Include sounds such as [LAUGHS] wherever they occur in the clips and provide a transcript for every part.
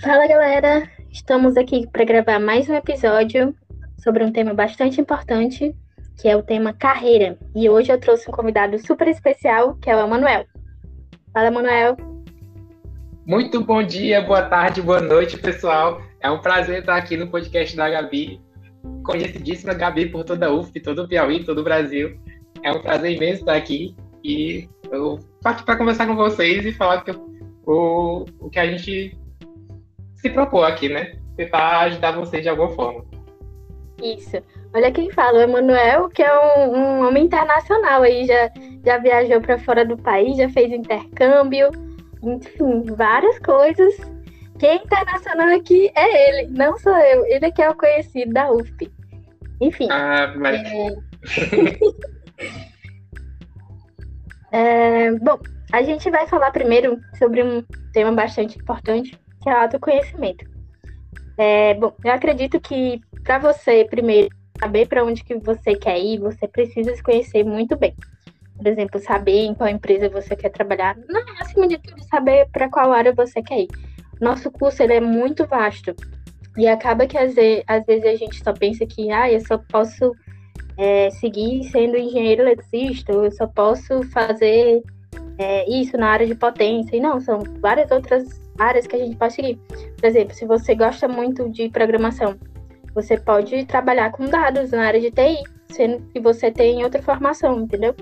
Fala galera, estamos aqui para gravar mais um episódio sobre um tema bastante importante, que é o tema carreira. E hoje eu trouxe um convidado super especial, que é o Emanuel. Fala, Emanuel. Muito bom dia, boa tarde, boa noite, pessoal. É um prazer estar aqui no podcast da Gabi, conhecidíssima Gabi por toda a UF, todo o Piauí, todo o Brasil. É um prazer imenso estar aqui e eu aqui para conversar com vocês e falar que o, o que a gente se propor aqui, né? Tentar ajudar vocês de alguma forma. Isso. Olha quem fala, o Emanuel, que é um, um, homem internacional aí, já, já viajou para fora do país, já fez intercâmbio, enfim, várias coisas. Quem é internacional aqui é ele, não sou eu. Ele é que é o conhecido da UFP. Enfim. Ah, mas... É... [LAUGHS] é, bom, a gente vai falar primeiro sobre um tema bastante importante, que é o autoconhecimento. É, bom, eu acredito que para você, primeiro, saber para onde que você quer ir, você precisa se conhecer muito bem. Por exemplo, saber em qual empresa você quer trabalhar. Não, acima de tudo, saber para qual área você quer ir. Nosso curso ele é muito vasto. E acaba que às vezes, às vezes a gente só pensa que ah, eu só posso é, seguir sendo engenheiro eletricista, eu só posso fazer é, isso na área de potência. E não, são várias outras áreas que a gente pode seguir. Por exemplo, se você gosta muito de programação, você pode trabalhar com dados na área de TI, sendo que você tem outra formação, entendeu?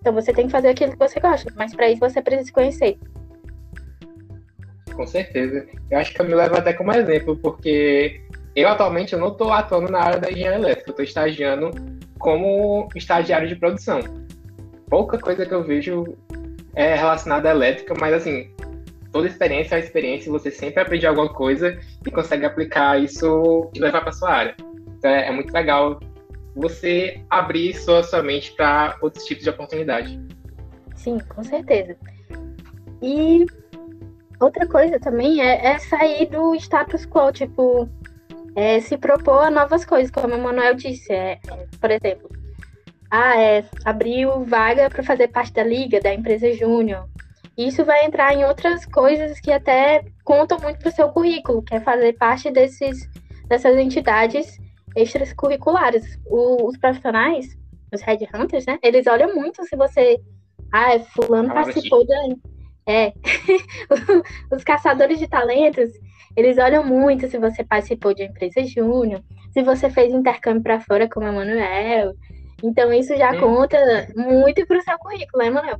Então você tem que fazer aquilo que você gosta, mas para isso você precisa se conhecer. Com certeza. Eu acho que eu me levo até como exemplo, porque eu atualmente eu não estou atuando na área da engenharia elétrica, eu estou estagiando como estagiário de produção. Pouca coisa que eu vejo é relacionada à elétrica, mas assim, toda experiência é uma experiência, você sempre aprende alguma coisa e consegue aplicar isso e levar para sua área. Então é, é, muito legal você abrir sua, sua mente para outros tipos de oportunidade. Sim, com certeza. E outra coisa também é, é sair do status quo, tipo, é, se propor a novas coisas, como o Manuel disse. É, é, por exemplo, ah, é, abriu vaga para fazer parte da liga, da empresa júnior. Isso vai entrar em outras coisas que até contam muito para o seu currículo, que é fazer parte desses, dessas entidades extracurriculares. O, os profissionais, os headhunters, né? Eles olham muito se você. Ah, fulano ah, participou da. É. [LAUGHS] os caçadores de talentos, eles olham muito se você participou de uma empresa júnior, se você fez intercâmbio para fora como a Manuel. Então, isso já hum. conta muito para o seu currículo, né, Manuel?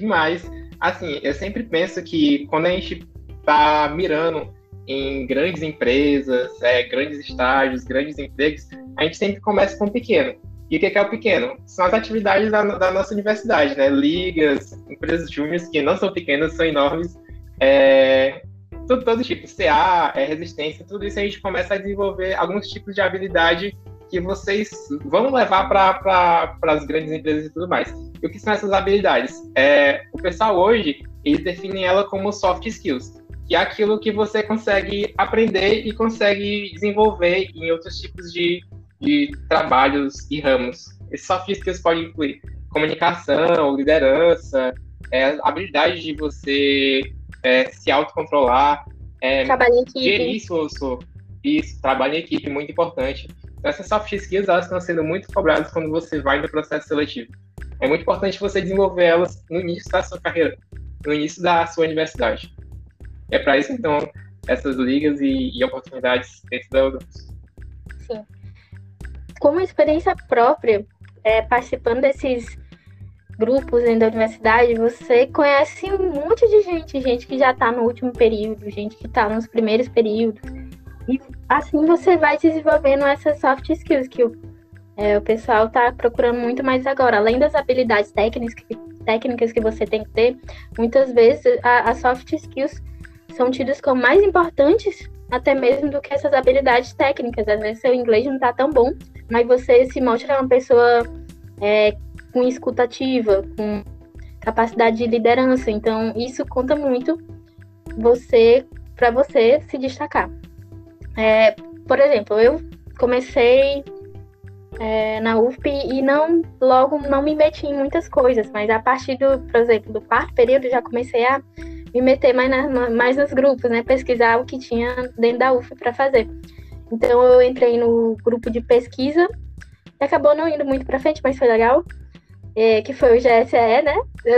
Demais. Assim, eu sempre penso que quando a gente está mirando em grandes empresas, é, grandes estágios, grandes empregos, a gente sempre começa com o pequeno. E o que é o pequeno? São as atividades da, da nossa universidade, né? Ligas, empresas júniores que não são pequenas, são enormes. É, tudo, todo tipo, CA, é, resistência, tudo isso a gente começa a desenvolver alguns tipos de habilidade que vocês vão levar para as grandes empresas e tudo mais. E o que são essas habilidades? É, o pessoal hoje, eles definem ela como soft skills, que é aquilo que você consegue aprender e consegue desenvolver em outros tipos de, de trabalhos e ramos. Esses soft skills podem incluir comunicação, liderança, é, habilidade de você é, se autocontrolar, é, trabalho em equipe. gerir isso, isso, trabalho em equipe, muito importante essas soft skills elas estão sendo muito cobradas quando você vai no processo seletivo. É muito importante você desenvolver elas no início da sua carreira, no início da sua universidade. É para isso, então, essas ligas e, e oportunidades dentro da UDOS. Sim. Como experiência própria, é, participando desses grupos dentro da universidade, você conhece um monte de gente, gente que já está no último período, gente que está nos primeiros períodos, e assim você vai desenvolvendo essas soft skills que o, é, o pessoal está procurando muito mais agora. Além das habilidades técnicas, técnicas que você tem que ter, muitas vezes as soft skills são tidas como mais importantes até mesmo do que essas habilidades técnicas. Às vezes seu inglês não está tão bom, mas você se mostra uma pessoa é, com escutativa, com capacidade de liderança. Então, isso conta muito você para você se destacar. É, por exemplo, eu comecei é, na UFP e não logo não me meti em muitas coisas, mas a partir do, por exemplo, do quarto período já comecei a me meter mais, na, mais nos grupos, né? Pesquisar o que tinha dentro da UF para fazer. Então eu entrei no grupo de pesquisa e acabou não indo muito para frente, mas foi legal. É, que foi o GSE, né?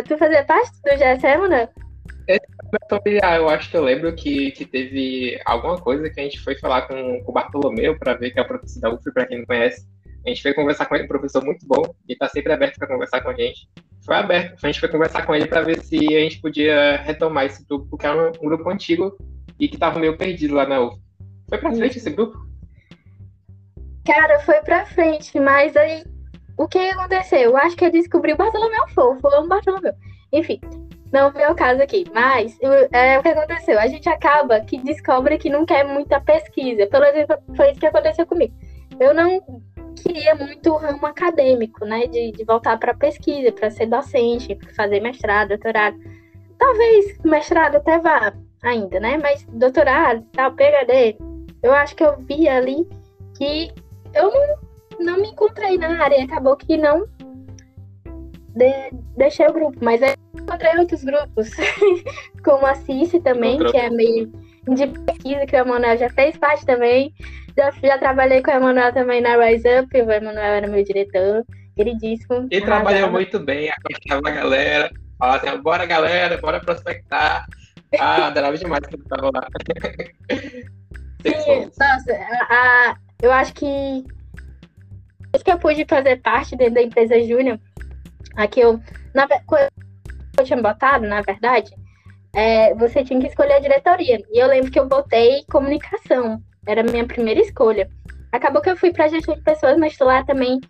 Tu fazia parte do GSE, Manoel? Familiar, eu acho que eu lembro que, que teve alguma coisa que a gente foi falar com, com o Bartolomeu para ver que é o professor da UF, para quem não conhece. A gente foi conversar com ele, um professor muito bom, e está sempre aberto para conversar com a gente. Foi aberto, a gente foi conversar com ele para ver se a gente podia retomar esse grupo, porque era um, um grupo antigo e que estava meio perdido lá na UF. Foi para frente esse grupo? Cara, foi para frente, mas aí o que aconteceu? Eu acho que eu descobri o Bartolomeu Fofo, amo Bartolomeu. Enfim, não foi o caso aqui, mas é o que aconteceu. A gente acaba que descobre que não quer muita pesquisa. Pelo exemplo, foi isso que aconteceu comigo. Eu não queria muito o ramo acadêmico, né? De, de voltar para pesquisa, para ser docente, fazer mestrado, doutorado. Talvez mestrado até vá ainda, né? Mas doutorado, tal, PhD, eu acho que eu vi ali que eu não, não me encontrei na área. Acabou que não de, deixei o grupo, mas aí encontrei outros grupos, [LAUGHS] como a Cici também, que é meio de pesquisa, que o Emanuel já fez parte também. Já, já trabalhei com o Emanuel também na Rise Up, o Emanuel era meu diretor, queridíssimo. E trabalhou muito bem, acompanhava a galera, falava assim, bora galera, bora prospectar. Ah, [LAUGHS] adorava demais que tava lá. Sim, nossa, a, a, eu acho que isso que eu pude fazer parte dentro da empresa Júnior Aqui eu, na, eu tinha botado, na verdade, é, você tinha que escolher a diretoria. E eu lembro que eu botei comunicação. Era a minha primeira escolha. Acabou que eu fui para gestão de pessoas, mas lá também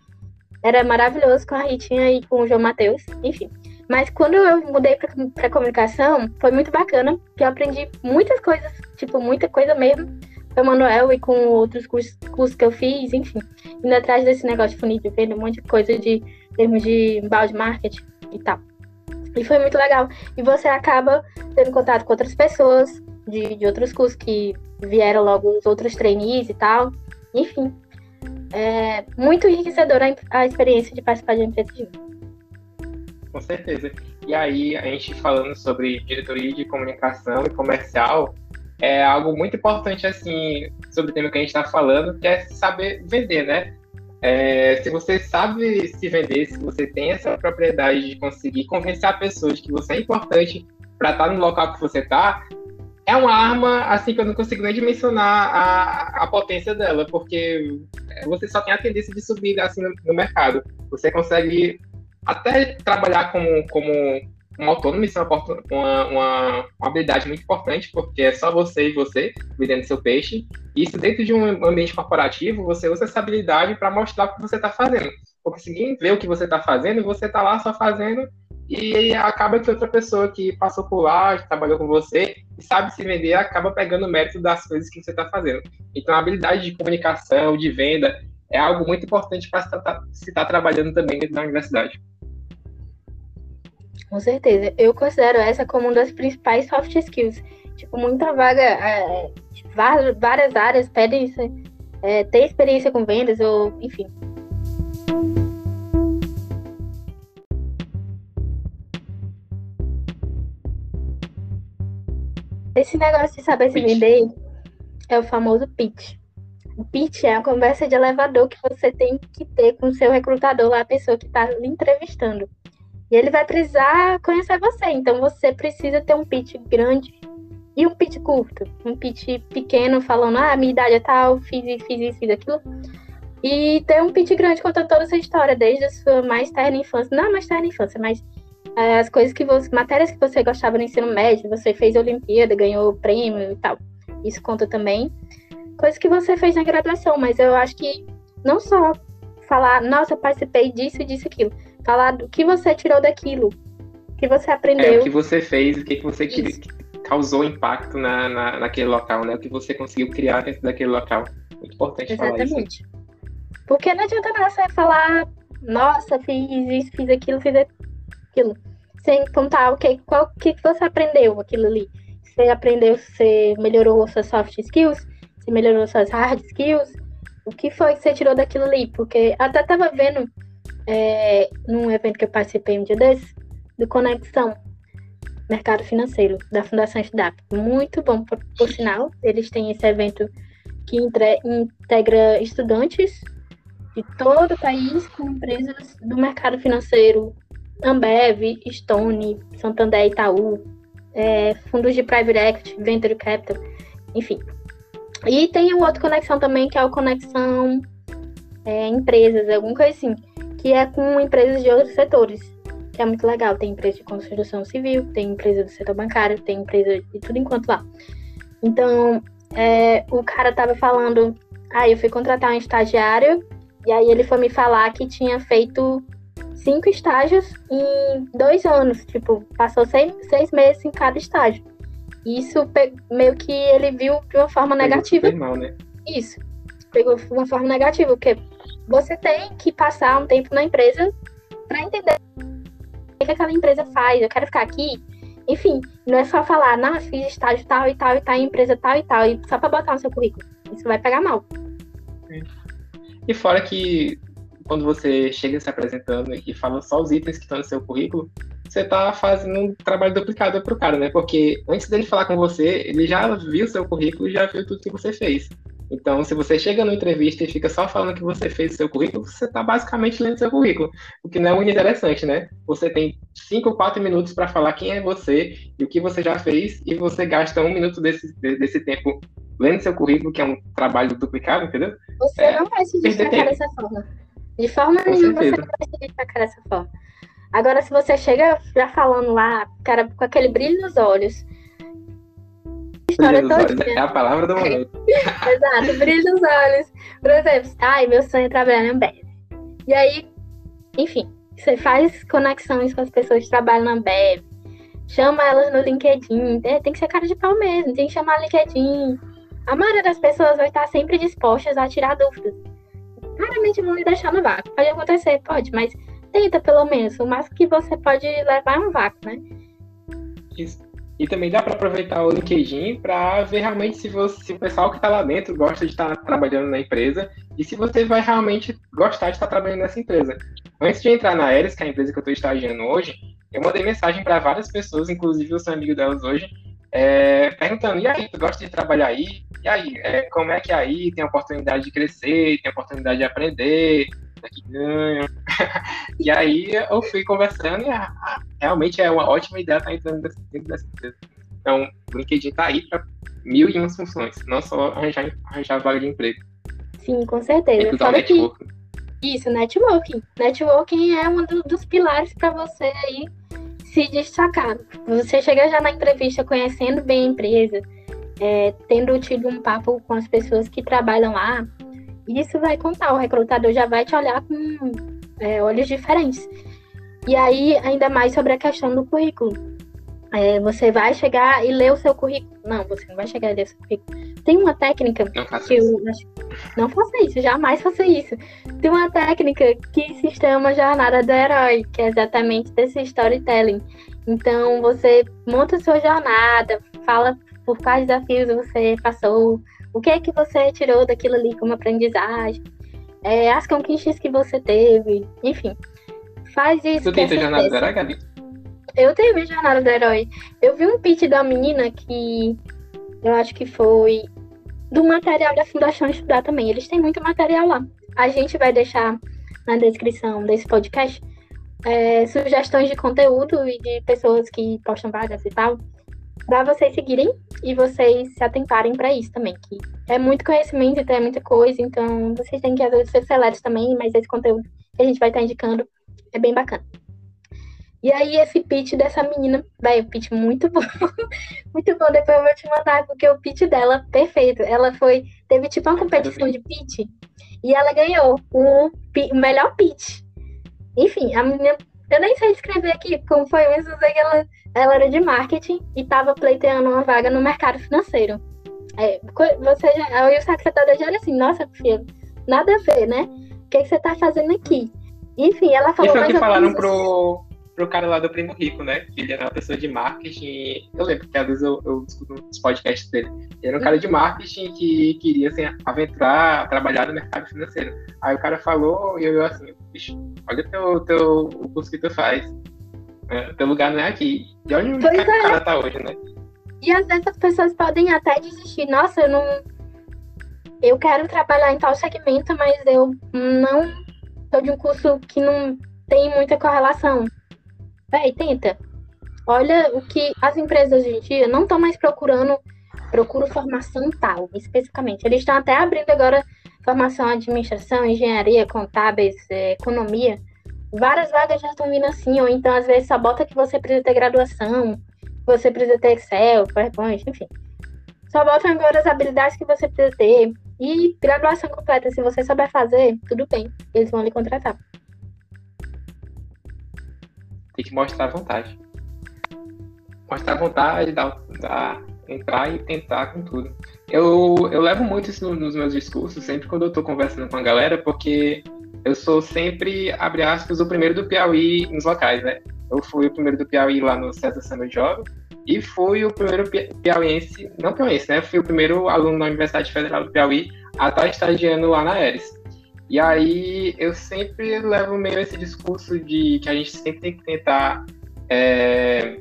era maravilhoso com a Ritinha e com o João Matheus, enfim. Mas quando eu mudei para comunicação, foi muito bacana, que eu aprendi muitas coisas, tipo, muita coisa mesmo, com o Manuel e com outros cursos, cursos que eu fiz, enfim. Indo atrás desse negócio de funil de venda, um monte de coisa de termos de balde marketing e tal. E foi muito legal. E você acaba tendo contato com outras pessoas de, de outros cursos que vieram logo os outros trainees e tal. Enfim, é muito enriquecedora a experiência de participar de uma empresa Com certeza. E aí, a gente falando sobre diretoria de comunicação e comercial, é algo muito importante, assim, sobre o tema que a gente está falando, que é saber vender, né? É, se você sabe se vender, se você tem essa propriedade de conseguir convencer a pessoa de que você é importante para estar tá no local que você está, é uma arma assim que eu não consigo nem dimensionar a, a potência dela, porque você só tem a tendência de subir assim no, no mercado. Você consegue até trabalhar como, como um autônomo, isso é uma, uma, uma, habilidade muito importante, porque é só você e você vendendo seu peixe. Isso dentro de um ambiente corporativo, você usa essa habilidade para mostrar o que você está fazendo. Porque se ninguém vê o que você está fazendo, você está lá só fazendo e acaba que outra pessoa que passou por lá, que trabalhou com você e sabe se vender, acaba pegando mérito das coisas que você está fazendo. Então, a habilidade de comunicação, de venda, é algo muito importante para se estar tá, tá trabalhando também dentro da universidade. Com certeza. Eu considero essa como uma das principais soft skills. Tipo, muita vaga, é, várias áreas pedem é, ter experiência com vendas ou, enfim. Esse negócio de saber se vender é o famoso pitch. O pitch é a conversa de elevador que você tem que ter com o seu recrutador, lá, a pessoa que está lhe entrevistando. E ele vai precisar conhecer você. Então você precisa ter um pitch grande e um pitch curto. Um pitch pequeno falando, ah, minha idade é tal, fiz isso, fiz isso, fiz aquilo. E ter um pitch grande contando toda essa história, desde a sua mais terna infância. Não mais terna infância, mas é, as coisas que você. matérias que você gostava no ensino médio, você fez Olimpíada, ganhou prêmio e tal. Isso conta também. Coisas que você fez na graduação, mas eu acho que não só falar, nossa, participei disso, disso, aquilo falar do que você tirou daquilo, o que você aprendeu. É, o que você fez, o que, você que causou impacto na, na, naquele local, né? O que você conseguiu criar dentro daquele local. Muito importante Exatamente. falar isso. Porque não adianta nada você falar, nossa, fiz isso, fiz aquilo, fiz aquilo. Sem contar o que, qual, que você aprendeu aquilo ali. Você aprendeu, você melhorou suas soft skills, você melhorou suas hard skills. O que foi que você tirou daquilo ali? Porque até tava vendo é, num evento que eu participei um dia desses, do Conexão. mercado financeiro da Fundação Estudap. Muito bom, por, por sinal. Eles têm esse evento que entre, integra estudantes de todo o país com empresas do mercado financeiro, Ambev, Stone, Santander, Itaú, é, fundos de private equity, venture capital, enfim. E tem o outro conexão também, que é o conexão é, empresas, alguma coisa assim, que é com empresas de outros setores, que é muito legal. Tem empresa de construção civil, tem empresa do setor bancário, tem empresa de tudo enquanto lá. Então, é, o cara tava falando, ah, eu fui contratar um estagiário, e aí ele foi me falar que tinha feito cinco estágios em dois anos, tipo, passou seis, seis meses em cada estágio. Isso meio que ele viu de uma forma pegou negativa. Mal, né? Isso. Pegou de uma forma negativa, porque você tem que passar um tempo na empresa para entender o que aquela empresa faz. Eu quero ficar aqui. Enfim, não é só falar, não, fiz estágio tal e tal e tal, empresa tal e tal, e só para botar no seu currículo. Isso vai pegar mal. E fora que quando você chega se apresentando e fala só os itens que estão no seu currículo, você está fazendo um trabalho duplicado para o cara, né? Porque antes dele falar com você, ele já viu seu currículo e já viu tudo que você fez. Então, se você chega numa entrevista e fica só falando que você fez o seu currículo, você está basicamente lendo seu currículo, o que não é muito interessante, né? Você tem 5 ou 4 minutos para falar quem é você e o que você já fez, e você gasta um minuto desse, desse tempo lendo seu currículo, que é um trabalho duplicado, entendeu? Você é, não vai se destacar dessa forma. De forma Com nenhuma certeza. você não vai se destacar dessa forma. Agora, se você chega já falando lá, cara, com aquele brilho nos olhos. História toda. É a palavra do momento. [LAUGHS] Exato, brilho nos olhos. Por exemplo, ai, meu sonho é trabalhar na Ambev. E aí, enfim, você faz conexões com as pessoas que trabalham na Ambev. Chama elas no LinkedIn. É, tem que ser cara de pau mesmo, tem que chamar LinkedIn. A maioria das pessoas vai estar sempre dispostas a tirar dúvidas. Raramente vão lhe deixar no vácuo. Pode acontecer, pode, mas tenta pelo menos. O máximo que você pode levar é um vácuo, né? Isso. E também dá para aproveitar o LinkedIn para ver realmente se, você, se o pessoal que está lá dentro gosta de estar tá trabalhando na empresa e se você vai realmente gostar de estar tá trabalhando nessa empresa. Antes de entrar na Aeres, que é a empresa que eu estou estagiando hoje, eu mandei mensagem para várias pessoas, inclusive eu sou amigo delas hoje, é, perguntando: e aí, tu gosta de trabalhar aí? E aí, é, como é que é aí? Tem oportunidade de crescer, tem oportunidade de aprender, que ganha. [LAUGHS] e aí eu fui conversando e ah, realmente é uma ótima ideia estar entrando dentro dessa empresa. Então, o LinkedIn está aí para mil e umas funções, não só arranjar, arranjar vaga de emprego. Sim, com certeza. Fora que... Isso, networking. Networking é um do, dos pilares para você aí se destacar. Você chega já na entrevista conhecendo bem a empresa, é, tendo tido um papo com as pessoas que trabalham lá, isso vai contar, o recrutador já vai te olhar com é, olhos diferentes. E aí, ainda mais sobre a questão do currículo. É, você vai chegar e ler o seu currículo. Não, você não vai chegar e ler o seu currículo. Tem uma técnica não que eu não faça isso, jamais faça isso. Tem uma técnica que se chama jornada do herói, que é exatamente desse storytelling. Então você monta a sua jornada, fala por quais desafios você passou, o que é que você tirou daquilo ali como aprendizagem? É, as conquistas que você teve, enfim. Faz isso. Tu tem jornada do herói, Gabi? Eu tenho minha jornada do herói. Eu vi um pitch da menina que eu acho que foi do material da Fundação Estudar também. Eles têm muito material lá. A gente vai deixar na descrição desse podcast é, sugestões de conteúdo e de pessoas que postam vagas e tal para vocês seguirem e vocês se atentarem para isso também, que é muito conhecimento, então é muita coisa, então vocês têm que às vezes ser celeros também, mas esse conteúdo que a gente vai estar indicando é bem bacana. E aí esse pitch dessa menina, vai, o pitch muito bom, [LAUGHS] muito bom, depois eu vou te mandar, porque o pitch dela, perfeito, ela foi, teve tipo uma competição de pitch, e ela ganhou o, o melhor pitch. Enfim, a menina eu nem sei descrever aqui como foi, mas eu sei que ela, ela era de marketing e estava pleiteando uma vaga no mercado financeiro. É, você já, aí o secretário já era assim, nossa, filha, nada a ver, né? O que, que você está fazendo aqui? Enfim, ela falou. E foi o que falaram pro, pro cara lá do Primo Rico, né? Que ele era uma pessoa de marketing. Eu lembro que às vezes eu, eu discuto nos podcasts dele. Ele era um cara de marketing que queria assim, aventurar, trabalhar no mercado financeiro. Aí o cara falou e eu assim, bicho, olha o teu, teu, o curso que tu faz. É, teu lugar não é aqui. E olha onde pois o é. cara tá hoje, né? E às vezes as pessoas podem até desistir. Nossa, eu não. Eu quero trabalhar em tal segmento, mas eu não sou de um curso que não tem muita correlação. Véi, tenta. Olha o que as empresas hoje em dia não estão mais procurando, procuro formação tal, especificamente. Eles estão até abrindo agora formação administração, engenharia, contábeis, é, economia. Várias vagas já estão vindo assim, ou então às vezes só bota que você precisa ter graduação, você precisa ter Excel, PowerPoint, enfim. Só botam agora as habilidades que você precisa ter. E graduação completa, se você souber fazer, tudo bem, eles vão lhe contratar. Tem que mostrar vontade. Mostrar vontade, dar, dar, entrar e tentar com tudo. Eu, eu levo muito isso nos meus discursos, sempre quando eu tô conversando com a galera, porque eu sou sempre, abre aspas, o primeiro do Piauí nos locais, né? Eu fui o primeiro do Piauí lá no César Summer Job e fui o primeiro piauiense, não piauiense, né? Fui o primeiro aluno da Universidade Federal do Piauí a estar estagiando lá na Aeres. E aí eu sempre levo meio esse discurso de que a gente sempre tem que tentar é,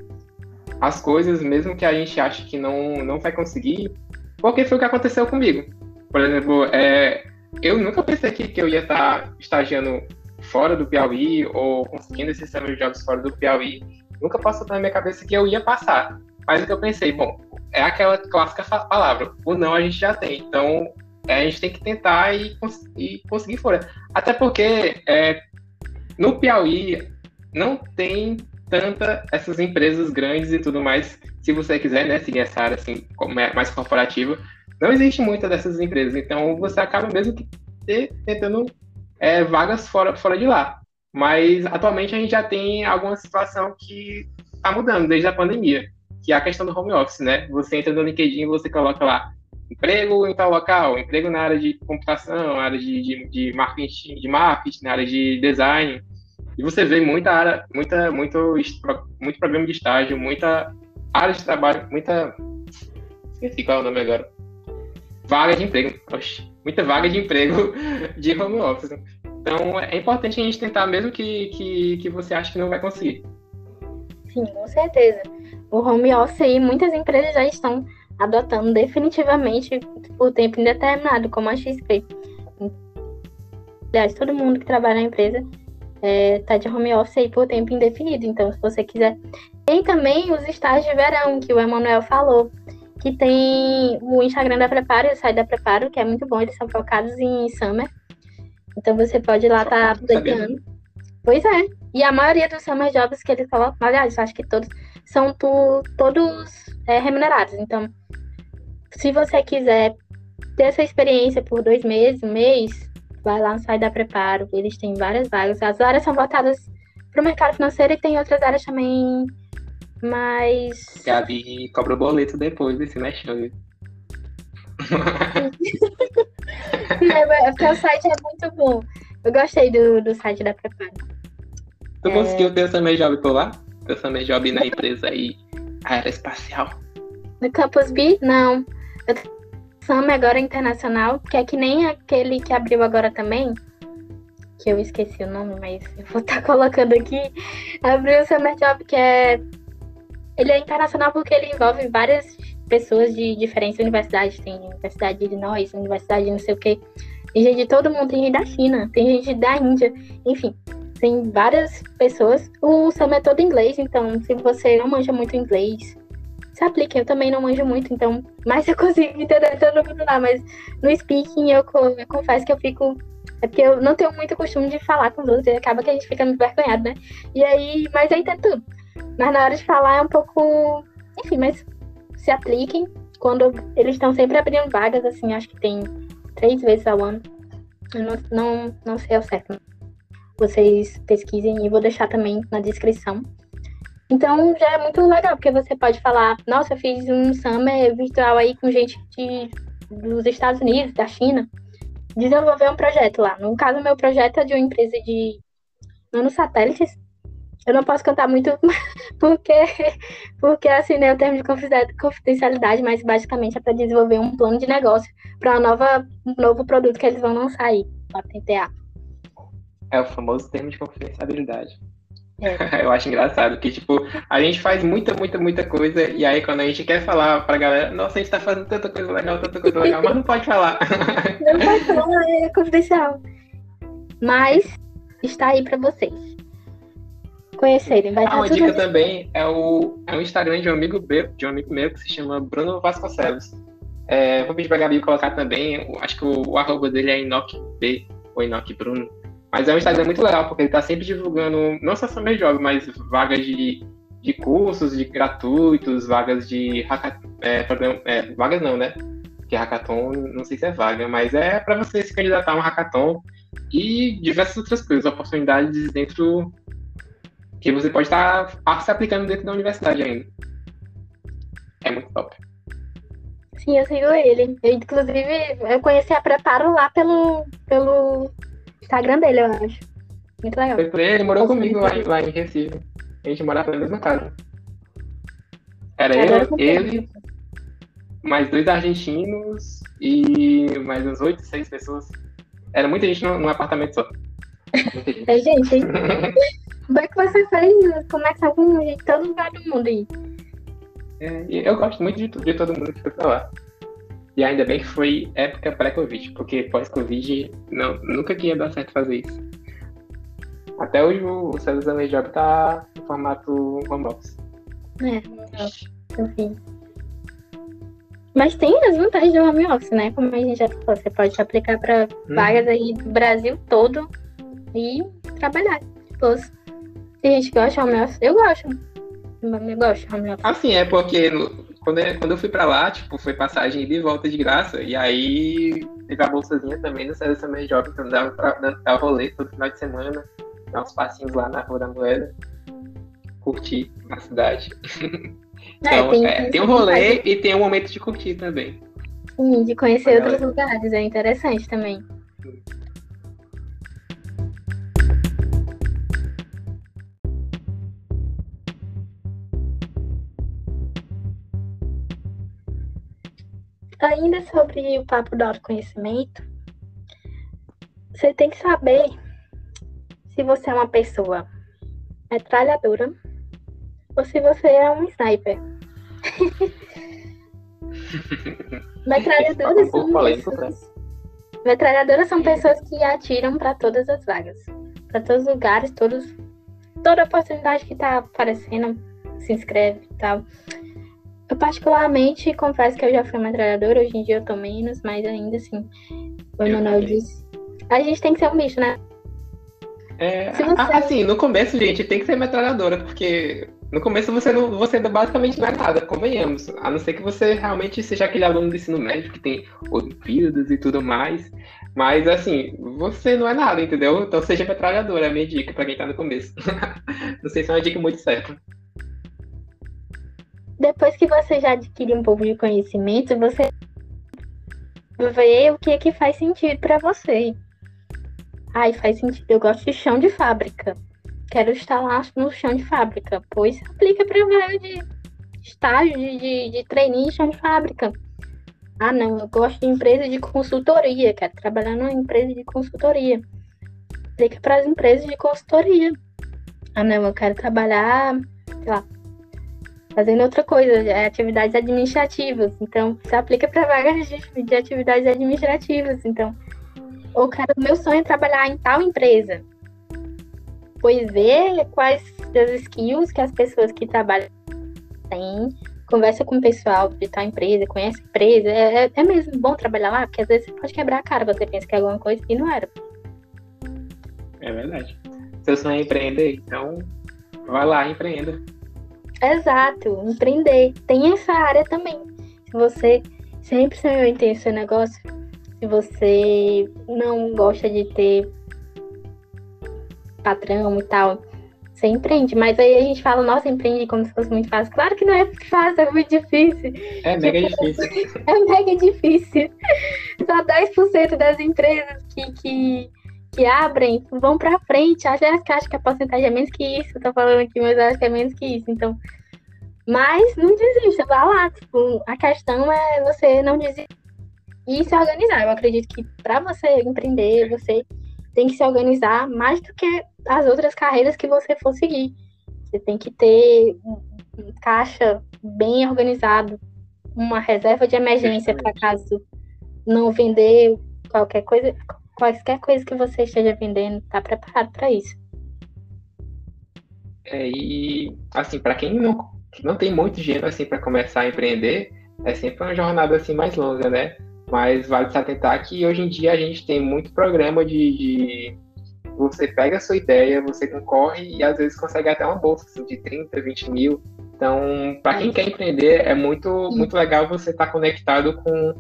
as coisas, mesmo que a gente ache que não, não vai conseguir, porque foi o que aconteceu comigo. Por exemplo, é, eu nunca pensei que, que eu ia estar estagiando fora do Piauí ou conseguindo esse sistema de jogos fora do Piauí. Nunca passou na minha cabeça que eu ia passar. Mas o que eu pensei, bom, é aquela clássica palavra, o não a gente já tem. Então, a gente tem que tentar e, cons e conseguir fora. Até porque é, no Piauí não tem tanta essas empresas grandes e tudo mais. Se você quiser, né, seguir essa área assim, é mais corporativa, não existe muita dessas empresas. Então, você acaba mesmo que tentando é, vagas fora, fora de lá. Mas atualmente a gente já tem alguma situação que está mudando desde a pandemia, que é a questão do home office, né? Você entra no LinkedIn você coloca lá emprego em tal local, emprego na área de computação, área de, de, de marketing, de marketing, na área de design. E você vê muita área, muita, muito, muito programa de estágio, muita área de trabalho, muita. Esqueci qual é o nome agora. Vaga de emprego. Oxi, muita vaga de emprego [LAUGHS] de home office. Então é importante a gente tentar, mesmo que, que, que você acha que não vai conseguir. Sim, com certeza. O home office aí, muitas empresas já estão adotando definitivamente por tempo indeterminado, como a XP. Aliás, todo mundo que trabalha na empresa está é, de home office aí por tempo indefinido. Então, se você quiser. Tem também os estágios de verão, que o Emanuel falou, que tem o Instagram da Preparo e o site da Preparo, que é muito bom, eles são focados em Summer. Então, você pode ir lá estar tá aplicando. Pois é. E a maioria dos Summer Jobs que eles colocam, aliás, acho que todos, são tu, todos é, remunerados. Então, se você quiser ter essa experiência por dois meses, um mês, vai lá no site da Preparo, eles têm várias vagas. As áreas são voltadas para o mercado financeiro e tem outras áreas também mais. Gabi cobra o boleto depois desse mexão. [LAUGHS] é, porque o site é muito bom. Eu gostei do, do site da Preparo. Tu é... conseguiu ter essa job por lá? Ter essa job na empresa aí aeroespacial? No Campus B? Não. Eu Summer agora internacional, que é que nem aquele que abriu agora também, que eu esqueci o nome, mas eu vou estar tá [LAUGHS] colocando aqui. Abriu o Summer Job, que é. Ele é internacional porque ele envolve várias pessoas de diferentes universidades. Tem Universidade de Illinois, Universidade de não sei o quê. Tem gente de todo mundo, tem gente da China, tem gente da Índia, enfim. Tem várias pessoas. O Summer é todo inglês, então se você não manja muito inglês, se apliquem. Eu também não manjo muito, então, [LAUGHS] mas eu consigo entender todo mundo lá. Mas no speaking eu, eu confesso que eu fico. É porque eu não tenho muito costume de falar com os outros, e acaba que a gente fica muito vergonhado, né? E aí, mas eu entendo tudo. Mas na hora de falar é um pouco. Enfim, mas se apliquem. Quando eles estão sempre abrindo vagas, assim, acho que tem três vezes ao ano. Eu não, não, não sei ao certo. Vocês pesquisem e vou deixar também na descrição então já é muito legal, porque você pode falar, nossa, eu fiz um summer virtual aí com gente de, dos Estados Unidos, da China, desenvolver um projeto lá. No caso, meu projeto é de uma empresa de nanosatélites. Eu não posso contar muito [LAUGHS] porque, porque assinei o termo de confidencialidade, mas basicamente é para desenvolver um plano de negócio para um novo produto que eles vão lançar aí, patentear. É o famoso termo de confidencialidade. É. [LAUGHS] Eu acho engraçado que, tipo, a gente faz muita, muita, muita coisa, e aí quando a gente quer falar pra galera, nossa, a gente tá fazendo tanta coisa legal, tanta coisa legal, mas não pode falar. [LAUGHS] Não pode falar, é confidencial. Mas está aí pra vocês conhecerem. Vai ah, uma dica também é o, é o Instagram de um amigo meu, de um amigo meu que se chama Bruno Vasconcelos. É, vou pedir pra Gabi colocar também, acho que o, o arroba dele é Enoch B, ou Enoch Bruno. Mas é um Instagram muito legal, porque ele está sempre divulgando, não só Summer Job, mas vagas de, de cursos de gratuitos, vagas de é, é, vagas não, né? Que hackathon, não sei se é vaga, mas é para você se candidatar a um hackathon e diversas outras coisas, oportunidades dentro que você pode estar tá se aplicando dentro da universidade ainda. É muito top. Sim, eu sigo ele. Eu, inclusive, eu conheci a Preparo lá pelo, pelo Instagram dele, eu acho. Muito legal. Foi por ele, ele morou comigo lá, lá em Recife. A gente morava na mesma casa. Era eu, ele, mais dois argentinos e mais uns oito, seis pessoas. Era muita gente num, num apartamento só. É gente, hein? [LAUGHS] Como é que você fez começar com gente todo lugar do mundo aí? É, eu gosto muito de, de todo mundo que foi pra lá. E ainda bem que foi época pré-Covid, porque pós-Covid nunca que ia dar certo fazer isso. Até hoje o Summer Job tá em formato home office. É, enfim. Mas tem as vantagens do home office, né? Como a gente já falou, você pode aplicar para hum. vagas aí do Brasil todo e trabalhar. Tipo, tem gente que gosta de home office, eu gosto. Eu gosto de home office. Assim, é porque quando, eu, quando eu fui pra lá, tipo, foi passagem de volta de graça. E aí teve a bolsazinha também no César Summer Job, então dava pra dar rolê todo final de semana, dar uns passinhos lá na Rua da Moeda, curtir a cidade. [LAUGHS] É, então, tem, é, tem um rolê e tem um momento de curtir também. Sim, de conhecer outros lugares, é interessante também. Ainda sobre o papo do autoconhecimento, você tem que saber se você é uma pessoa metralhadora ou se você é um sniper. [LAUGHS] metralhadoras são pessoas... Metralhadoras são pessoas que atiram para todas as vagas, para todos os lugares, todos, toda oportunidade que está aparecendo, se inscreve e tal. Eu particularmente confesso que eu já fui metralhadora, hoje em dia eu tô menos, mas ainda assim, o Emanuel disse. A gente tem que ser um bicho, né? É, você... assim, no começo, gente, tem que ser metralhadora, porque no começo você não, você basicamente não é nada, convenhamos. A não ser que você realmente seja aquele aluno do ensino médio que tem Olimpíadas e tudo mais. Mas assim, você não é nada, entendeu? Então seja metralhadora, é a minha dica pra quem tá no começo. [LAUGHS] não sei se é uma dica muito certa depois que você já adquire um pouco de conhecimento, você vê o que é que faz sentido para você. Ai, faz sentido. Eu gosto de chão de fábrica. Quero estar lá no chão de fábrica. Pois aplica para de estágio de, de, de treininho em chão de fábrica. Ah, não, eu gosto de empresa de consultoria. Quero trabalhar numa empresa de consultoria. Aplica para as empresas de consultoria. Ah, não, eu quero trabalhar, sei lá, fazendo outra coisa, é atividades administrativas. Então, se aplica para vagas de, de, atividades administrativas. Então, o cara, meu sonho é trabalhar em tal empresa. Pois vê quais as skills que as pessoas que trabalham têm, conversa com o pessoal de tal empresa, conhece a empresa. É, é, é mesmo bom trabalhar lá, porque às vezes você pode quebrar a cara, você pensa que é alguma coisa e não era. É verdade. Seu sonho é empreender, então vai lá, empreenda. Exato, empreender. Tem essa área também. Se você sempre sonhou em ter seu negócio, se você não gosta de ter patrão e tal, você empreende. Mas aí a gente fala, nossa, empreende como se fosse muito fácil. Claro que não é fácil, é muito difícil. É mega tipo, difícil. [LAUGHS] É mega difícil. Só 10% das empresas que, que que abrem vão para frente. Acho acho que a porcentagem é menos que isso. Tô falando aqui, mas acho que é menos que isso. Então, mas não desista, vá lá. Tipo, a questão é você não desistir e se organizar. Eu acredito que para você empreender, você tem que se organizar mais do que as outras carreiras que você for seguir. Você tem que ter um caixa bem organizado, uma reserva de emergência para caso não vender qualquer coisa, qualquer coisa que você esteja vendendo, tá preparado para isso. É, e assim, para quem não, não tem muito dinheiro assim para começar a empreender, é sempre uma jornada assim mais longa, né? Mas vale se atentar que hoje em dia a gente tem muito programa de, de você pega a sua ideia, você concorre e às vezes consegue até uma bolsa assim, de 30, 20 mil. Então, para quem quer empreender, é muito, muito legal você estar tá conectado com,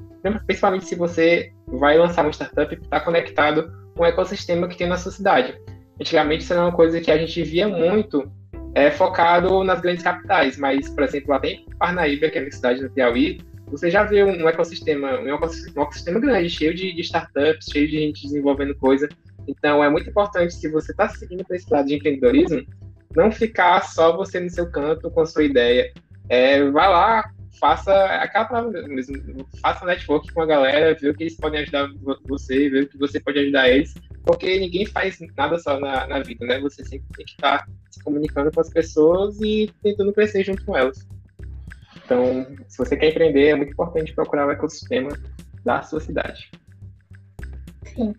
principalmente se você vai lançar uma startup, estar tá conectado com o ecossistema que tem na sua cidade. Antigamente isso era uma coisa que a gente via muito é, focado nas grandes capitais, mas, por exemplo, lá tem Parnaíba, que é a minha cidade do Piauí, você já vê um ecossistema, um ecossistema, um ecossistema grande, cheio de, de, startups, cheio de gente desenvolvendo coisa. Então, é muito importante, se você está seguindo para esse lado de empreendedorismo, não ficar só você no seu canto com a sua ideia. É, vai lá, faça aquela palavra mesmo, faça network com a galera, ver o que eles podem ajudar você, ver o que você pode ajudar eles, porque ninguém faz nada só na, na vida, né? Você sempre tem que estar tá se comunicando com as pessoas e tentando crescer junto com elas. Então, se você quer empreender, é muito importante procurar o ecossistema da sua cidade. Sim.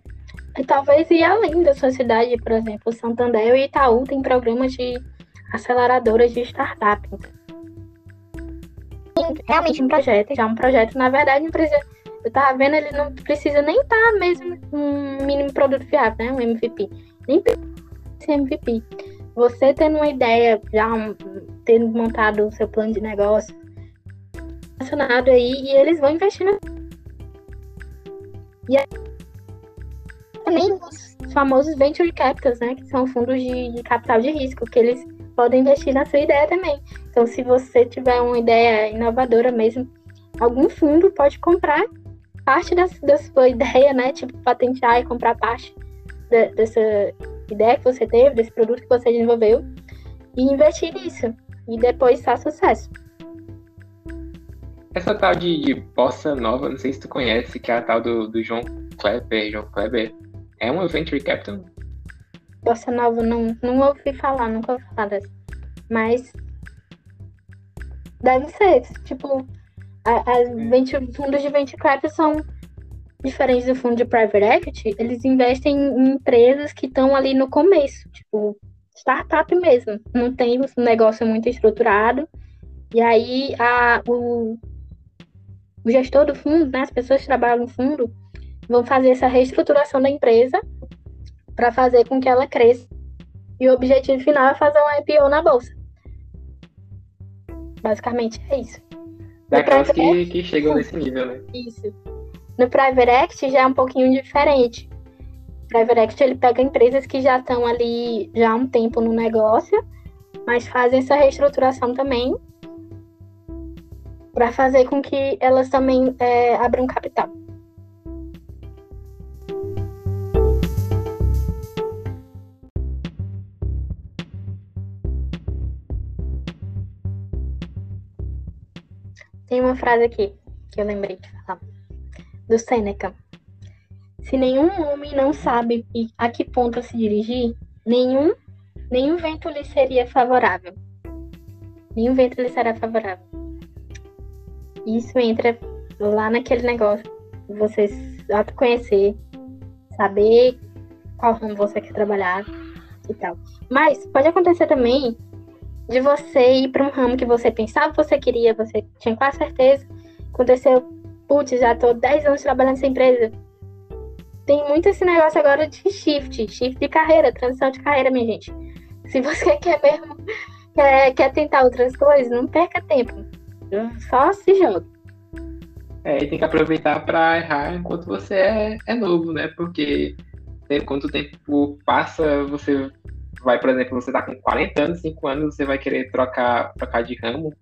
E talvez ir além da sua cidade, por exemplo, Santander e Itaú tem programas de aceleradoras de startup. Realmente um projeto, já um projeto, na verdade, não precisa. Eu tava vendo, ele não precisa nem estar tá mesmo um mínimo produto viável, né? Um MVP. Nem precisa MVP. Você tendo uma ideia, já um, tendo montado o seu plano de negócio, relacionado aí, e eles vão investindo. E aí, também os famosos venture capitals, né, que são fundos de, de, capital de risco, que eles podem investir na sua ideia também. Então, se você tiver uma ideia inovadora mesmo, algum fundo pode comprar parte da, da sua [LAUGHS] ideia, né, tipo patentear e comprar parte de, dessa ideia que você teve, desse produto que você desenvolveu, e investir nisso. E depois faz sucesso. Essa tal de, de bossa nova, não sei se tu conhece, que é a tal do, do João Kleber, João Kleber, é uma venture capital? Bossa nova, não, não ouvi falar, nunca ouvi falar dessa. Mas deve ser, tipo, as venture, fundos de venture capital são diferentes do fundo de private equity, eles investem em empresas que estão ali no começo, tipo, startup mesmo. Não tem um negócio muito estruturado. E aí a, o, o gestor do fundo, né, as pessoas que trabalham no fundo, vão fazer essa reestruturação da empresa para fazer com que ela cresça. E o objetivo final é fazer um IPO na bolsa. Basicamente é isso. Daquelas que, que chegam nesse nível, né? Isso. No Private Equity já é um pouquinho diferente. O Private Equity ele pega empresas que já estão ali já há um tempo no negócio, mas fazem essa reestruturação também para fazer com que elas também é, abram capital. Tem uma frase aqui que eu lembrei de falar, do Seneca. Se nenhum homem não sabe a que ponto se dirigir, nenhum, nenhum vento lhe seria favorável. Nenhum vento lhe será favorável. Isso entra lá naquele negócio você se autoconhecer, saber qual ramo você quer trabalhar e tal. Mas pode acontecer também de você ir para um ramo que você pensava que você queria, você tinha quase certeza. Aconteceu, putz, já tô 10 anos trabalhando nessa empresa. Tem muito esse negócio agora de shift, shift de carreira, transição de carreira, minha gente. Se você [LAUGHS] quer mesmo, quer, quer tentar outras coisas, não perca tempo. Só se joga. É, e tem que aproveitar para errar enquanto você é, é novo, né? Porque quanto tempo passa, você vai, por exemplo, você tá com 40 anos, 5 anos, você vai querer trocar, trocar de ramo.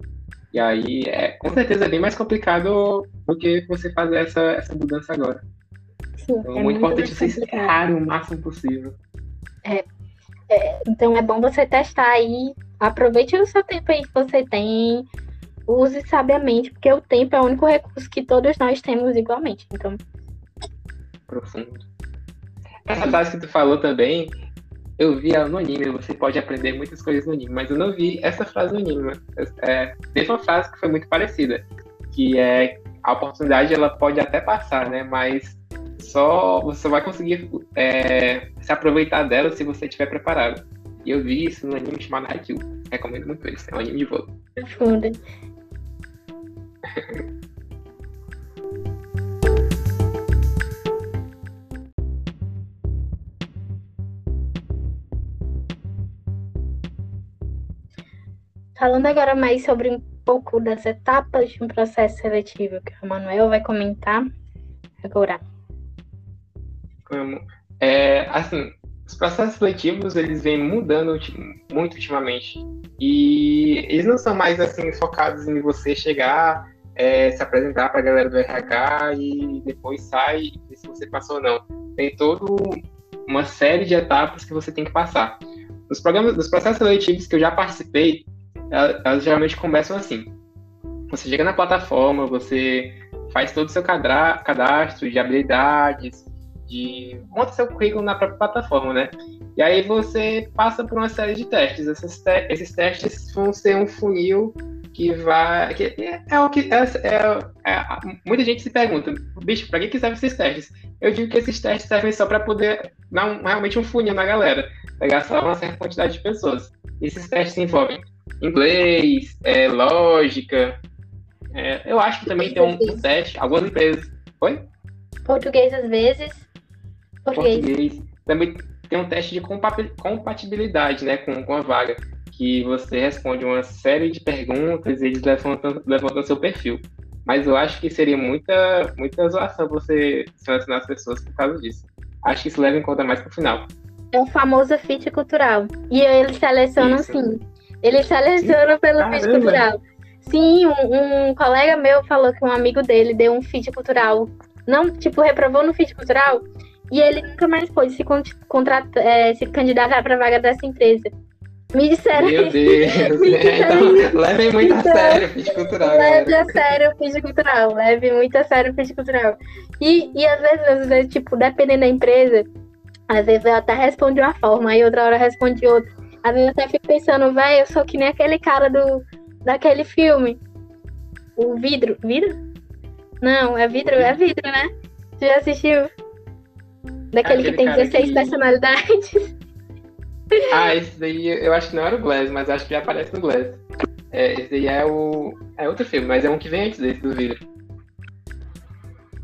E aí, é, com certeza, é bem mais complicado do que você fazer essa, essa mudança agora. Sim, então, é muito importante você errar o máximo possível. É, é, então é bom você testar aí, aproveite o seu tempo aí que você tem, use sabiamente, porque o tempo é o único recurso que todos nós temos igualmente. Então. Profundo. Essa frase que tu falou também, eu vi ela no anime, você pode aprender muitas coisas no anime, mas eu não vi essa frase no anime. É, teve uma frase que foi muito parecida, que é a oportunidade ela pode até passar, né? Mas só você vai conseguir é, se aproveitar dela se você estiver preparado. E eu vi isso no anime chamado Haikyuu. Recomendo muito isso. É um anime de voo. Foda. [LAUGHS] Falando agora mais sobre um pouco das etapas de um processo seletivo que o Manuel vai comentar agora. É, assim, os processos seletivos eles vêm mudando muito ultimamente e eles não são mais assim focados em você chegar, é, se apresentar para a galera do RH e depois sai e ver se você passou ou não. Tem todo uma série de etapas que você tem que passar. Os programas, dos processos seletivos que eu já participei, elas geralmente começam assim. Você chega na plataforma, você faz todo o seu cadastro de habilidades, de monta seu currículo na própria plataforma, né? E aí você passa por uma série de testes. Esses, te esses testes vão ser um funil que vai. Que é, é o que. É, é, é, muita gente se pergunta, bicho, para que, que servem esses testes? Eu digo que esses testes servem só para poder dar um, realmente um funil na galera, pegar só uma certa quantidade de pessoas. Esses testes envolvem inglês, é, lógica. É, eu acho que também tem um, um, teste, algumas empresas. Oi? Português às vezes. Português. Português. Também tem um teste de compatibilidade né, com, com a vaga, que você responde uma série de perguntas e eles levantam, levantam seu perfil. Mas eu acho que seria muita, muita zoação você selecionar as pessoas por causa disso. Acho que isso leva em conta mais pro final. É o famoso fit cultural. E eles selecionam Isso. sim ele seleciona pelo Caramba. cultural. Sim, um, um, colega meu falou que um amigo dele deu um fit cultural. Não, tipo, reprovou no fit cultural e ele nunca mais pôde se, é, se candidatar para vaga dessa empresa. Me disseram Meu Deus, [LAUGHS] me [LAUGHS] disseram, então, levem muito a sério o fit cultural. Leve a sério o fit cultural, leve muito a sério o fit cultural. E, e às vezes, às vezes, tipo, dependendo da empresa, às vezes eu até responde uma forma, aí outra hora responde outra. Às vezes eu até fico pensando, velho, eu sou que nem aquele cara do, daquele filme. O vidro. Vidro? Não, é vidro, é vidro, né? Você já assistiu? Daquele aquele que tem 16 que... personalidades. [LAUGHS] Ah, esse daí eu acho que não era o Glass, mas acho que já aparece no Glass. É, esse daí é o. É outro filme, mas é um que vem antes desse do vidro.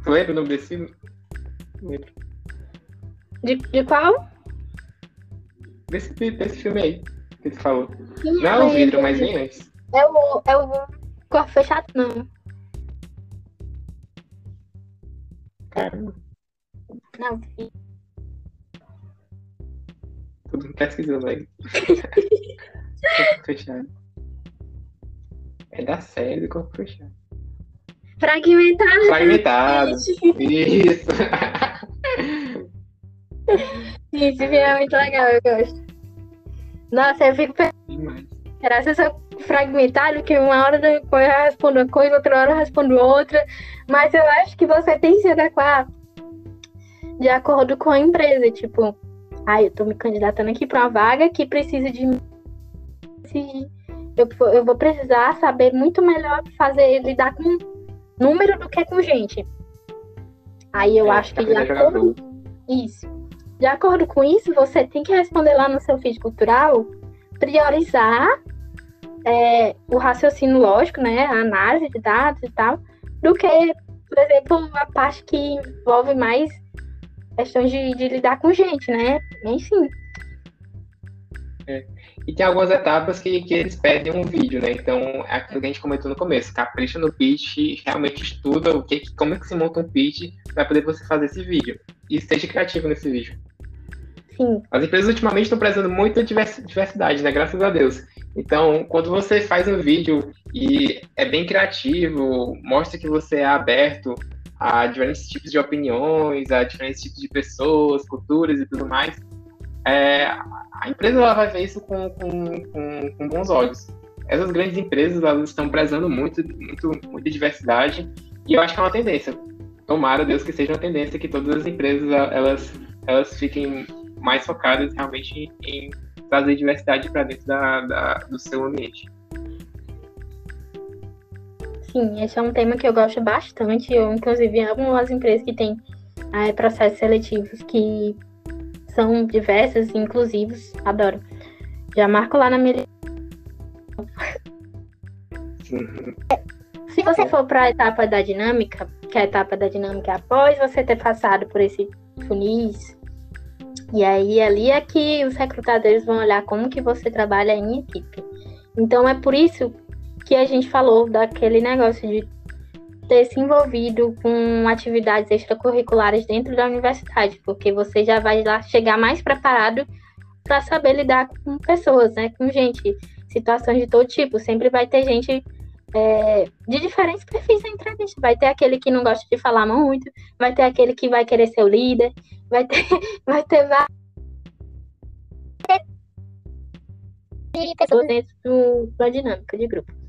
Tu lembra o nome desse filme? Lembro. De, de qual? Desse, desse filme aí que tu falou. Sim, não é o vidro, mas nem antes. É o, é o corpo fechado, não. Caramba. Não. Tudo pesquisando aí. [LAUGHS] corpo fechado. É da série do corpo fechado. Fragmentado. Fragmentado. Isso. [LAUGHS] Esse filme é muito legal, eu gosto. Nossa, eu fico pensando. Será que eu fragmentado que uma hora eu respondo uma coisa, outra hora eu respondo outra. Mas eu acho que você tem que se adequar de acordo com a empresa. Tipo, ah, eu tô me candidatando aqui para uma vaga que precisa de. Eu, eu vou precisar saber muito melhor fazer lidar com número do que com gente. Aí eu é, acho que de acordo. Isso. De acordo com isso, você tem que responder lá no seu feed cultural, priorizar é, o raciocínio lógico, né, a análise de dados e tal, do que, por exemplo, a parte que envolve mais questões de, de lidar com gente, né? Enfim. É. E tem algumas etapas que, que eles pedem um vídeo, né? Então, é aquilo que a gente comentou no começo. Capricha no pitch, realmente estuda o que, como é que se monta um pitch para poder você fazer esse vídeo. E seja criativo nesse vídeo. Sim. As empresas ultimamente estão prezando muito diversidade, né? Graças a Deus. Então, quando você faz um vídeo e é bem criativo, mostra que você é aberto a diferentes tipos de opiniões, a diferentes tipos de pessoas, culturas e tudo mais, é, a empresa ela vai ver isso com, com, com, com, bons olhos. Essas grandes empresas elas estão prezando muito, muito, muita diversidade e eu acho que é uma tendência. Tomara Deus que seja uma tendência que todas as empresas elas, elas fiquem mais focadas realmente em, trazer diversidade para dentro da, da, do seu ambiente. Sim, esse é um tema que eu gosto bastante. Eu, inclusive, amo as empresas que têm é, processos seletivos que são diversos e inclusivos. Adoro. Já marco lá na minha. Se você for para a etapa da dinâmica, que é a etapa da dinâmica após você ter passado por esse funis, e aí ali é que os recrutadores vão olhar como que você trabalha em equipe. Então é por isso que a gente falou daquele negócio de ter se envolvido com atividades extracurriculares dentro da universidade, porque você já vai lá chegar mais preparado para saber lidar com pessoas, né, com gente, situações de todo tipo. Sempre vai ter gente é, de diferentes perfis na entrevista. Vai ter aquele que não gosta de falar muito, vai ter aquele que vai querer ser o líder, vai ter, [LAUGHS] vai ter várias pessoas dentro do, da dinâmica de grupo.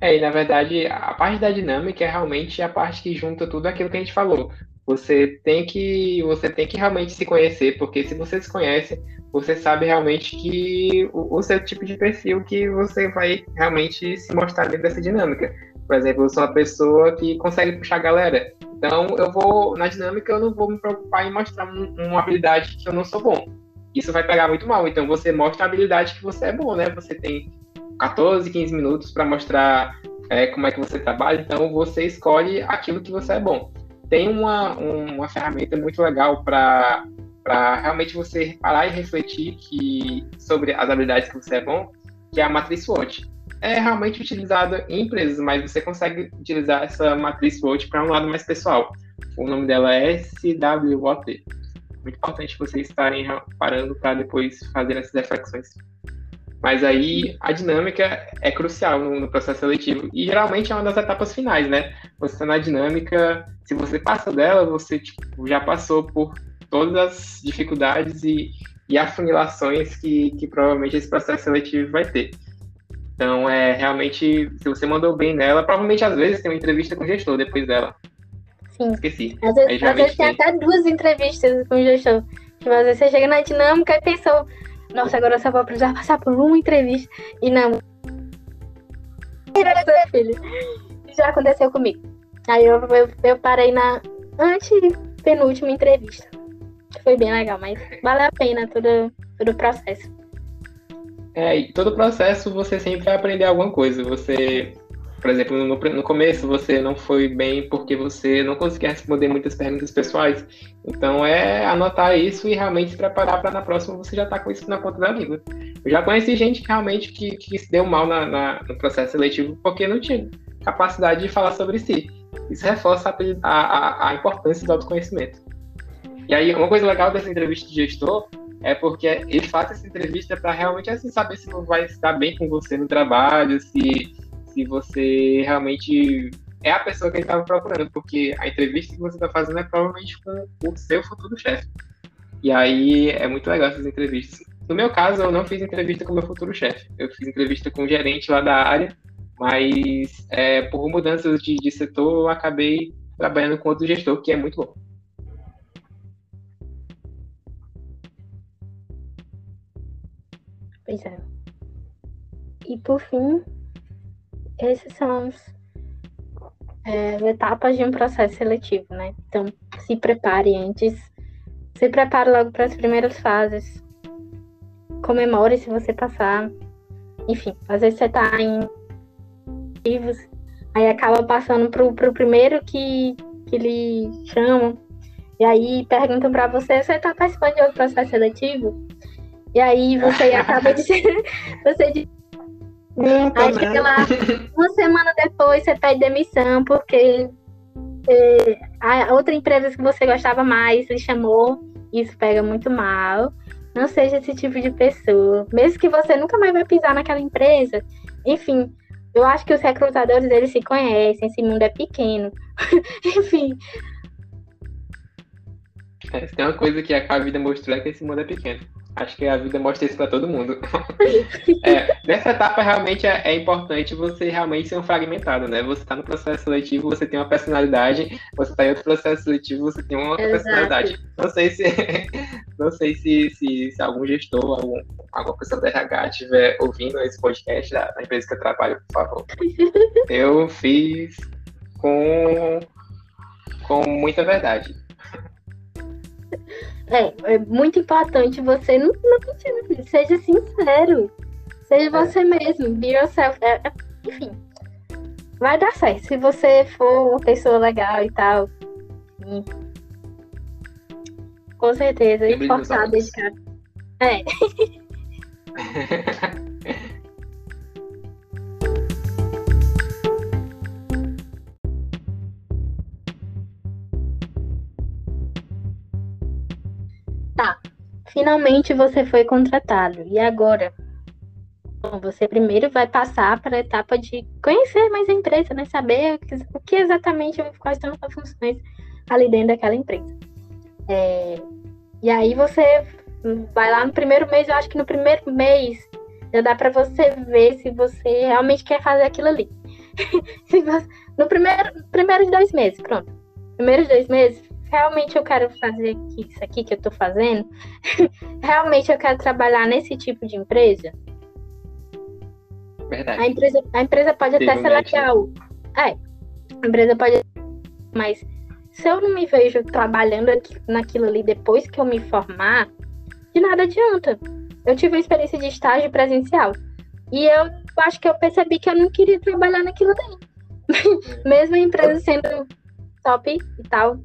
É, e na verdade, a parte da dinâmica é realmente a parte que junta tudo aquilo que a gente falou. Você tem que, você tem que realmente se conhecer, porque se você se conhece, você sabe realmente que o, o, seu tipo de perfil que você vai realmente se mostrar dentro dessa dinâmica. Por exemplo, eu sou uma pessoa que consegue puxar a galera. Então, eu vou, na dinâmica, eu não vou me preocupar em mostrar um, uma habilidade que eu não sou bom. Isso vai pegar muito mal. Então, você mostra a habilidade que você é bom, né? Você tem 14, 15 minutos para mostrar é, como é que você trabalha. Então, você escolhe aquilo que você é bom. Tem uma, uma ferramenta muito legal para realmente você parar e refletir que, sobre as habilidades que você é bom, que é a matriz SWOT. É realmente utilizada em empresas, mas você consegue utilizar essa matriz SWOT para um lado mais pessoal. O nome dela é SWOT. Muito importante vocês estarem parando para depois fazer essas reflexões. Mas aí a dinâmica é crucial no, no, processo seletivo e geralmente é uma das etapas finais, né? Você tá na dinâmica, se você passa dela, você tipo, já passou por todas as dificuldades e, e afunilações que, que provavelmente esse processo seletivo vai ter. Então, é realmente, se você mandou bem nela, provavelmente às vezes tem uma entrevista com o gestor depois dela. Sim. Esqueci. Às vezes, às vezes tem até duas entrevistas com o gestor. Tipo, às vezes você chega na dinâmica e pensou, nossa, agora eu só vou precisar passar por uma entrevista. E não. Filho. Já aconteceu comigo. Aí eu, eu, eu parei na antepenúltima entrevista. Foi bem legal, mas vale a pena todo, todo o processo. É, e todo processo você sempre vai aprender alguma coisa. Você, por exemplo, no, no começo você não foi bem porque você não conseguia responder muitas perguntas pessoais. Então é anotar isso e realmente se preparar para na próxima você já tá com isso na ponta da língua. Eu já conheci gente que realmente que, que se deu mal na, na, no processo seletivo porque não tinha capacidade de falar sobre si. Isso reforça a, a, a importância do autoconhecimento. E aí, uma coisa legal dessa entrevista de gestor é porque ele faz essa entrevista para realmente assim, saber se vai estar bem com você no trabalho, se, se você realmente é a pessoa que ele estava procurando, porque a entrevista que você está fazendo é provavelmente com o seu futuro chefe. E aí é muito legal essas entrevistas. No meu caso, eu não fiz entrevista com o meu futuro chefe. Eu fiz entrevista com o gerente lá da área, mas é, por mudanças de, de setor, eu acabei trabalhando com outro gestor, que é muito bom. Pois é. E por fim, esses são os, é, as etapas de um processo seletivo, né? Então, se prepare antes, se prepare logo para as primeiras fases, comemore se você passar. Enfim, às vezes você está em aí acaba passando pro, pro primeiro que, que lhe chamam, e aí perguntam para você, você está participando de outro processo seletivo? E aí você [LAUGHS] acaba de. [LAUGHS] você de... aí chega lá, uma semana depois você pede demissão porque é, a outra empresa que você gostava mais lhe chamou. Isso pega muito mal. Não seja esse tipo de pessoa. Mesmo que você nunca mais vai pisar naquela empresa. Enfim, eu acho que os recrutadores eles se conhecem, esse mundo é pequeno. [LAUGHS] Enfim. É, se tem uma coisa que a vida mostrou é que esse mundo é pequeno. Acho que a vida mostra isso para todo mundo. [LAUGHS] é, nessa etapa, realmente é, é, importante você realmente ser um fragmentado, né? Você está no processo seletivo, você tem uma personalidade, você está em outro processo seletivo, você tem uma outra Exato. personalidade. Não sei se [LAUGHS] não sei se, se, se algum gestor, algum, alguma pessoa da RH estiver ouvindo esse podcast da, da empresa que eu trabalho, por favor. [LAUGHS] Eu fiz com, com muita verdade. É, é muito importante você não, não seja sincero. Seja é. você mesmo, be yourself. É, é, enfim, vai dar certo. Se você for uma pessoa legal e tal. E, com certeza, e forçar, dedicar. É. [LAUGHS] Finalmente você foi contratado. E agora? Bom, você primeiro vai passar para a etapa de conhecer mais a empresa, né? Saber o que exatamente, quais são as funções ali dentro daquela empresa. É, e aí você vai lá no primeiro mês, eu acho que no primeiro mês já dá para você ver se você realmente quer fazer aquilo ali. [LAUGHS] no primeiro, primeiros dois meses, pronto. Primeiros dois meses, realmente eu quero fazer isso aqui que eu estou fazendo, [LAUGHS] realmente eu quero trabalhar nesse tipo de empresa. Verdade. A empresa, a empresa pode até ser legal. É, a empresa pode. Mas se eu não me vejo trabalhando naquilo ali depois que eu me formar, de nada adianta. Eu tive uma experiência de estágio presencial. E eu acho que eu percebi que eu não queria trabalhar naquilo ali. [LAUGHS] Mesmo a empresa sendo top e tal,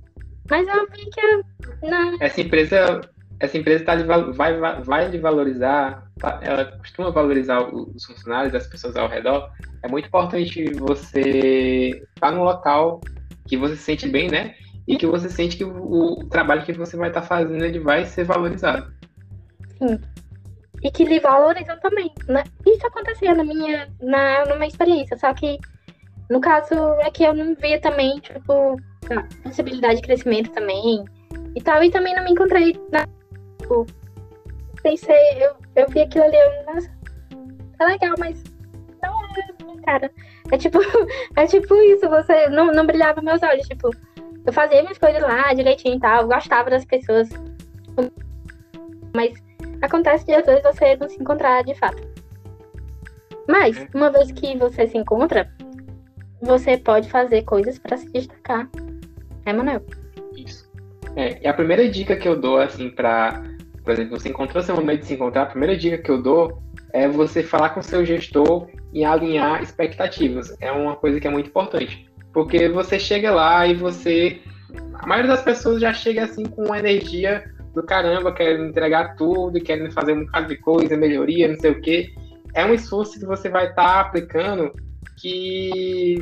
mas eu vi que não. Essa empresa, essa empresa tá, vai, vai, vai lhe valorizar, tá, ela costuma valorizar os funcionários, as pessoas ao redor. É muito importante você estar tá num local que você se sente bem, né? E que você sente que o, o trabalho que você vai estar tá fazendo ele vai ser valorizado. Sim. E que lhe valorizam também, né? Isso acontecia na minha, na, na minha experiência, só que no caso é que eu não via também, tipo, possibilidade de crescimento também e tal. E também não me encontrei na. Tipo, pensei, eu, eu vi aquilo ali, eu, nossa, tá legal, mas não é, cara. É tipo, [LAUGHS] é tipo isso, você não, não brilhava meus olhos, tipo, eu fazia minhas coisas lá direitinho e tal, gostava das pessoas. Mas acontece de às vezes você não se encontrar de fato. Mas, uhum. uma vez que você se encontra, você pode fazer coisas para se destacar. É, Manuel? Isso. É, e a primeira dica que eu dou, assim, para, por exemplo, você encontrou seu momento de se encontrar, a primeira dica que eu dou é você falar com seu gestor e alinhar expectativas. É uma coisa que é muito importante. Porque você chega lá e você. A maioria das pessoas já chega assim com uma energia do caramba, querendo entregar tudo, querendo fazer um bocado de coisa, melhoria, não sei o quê. É um esforço que você vai estar tá aplicando que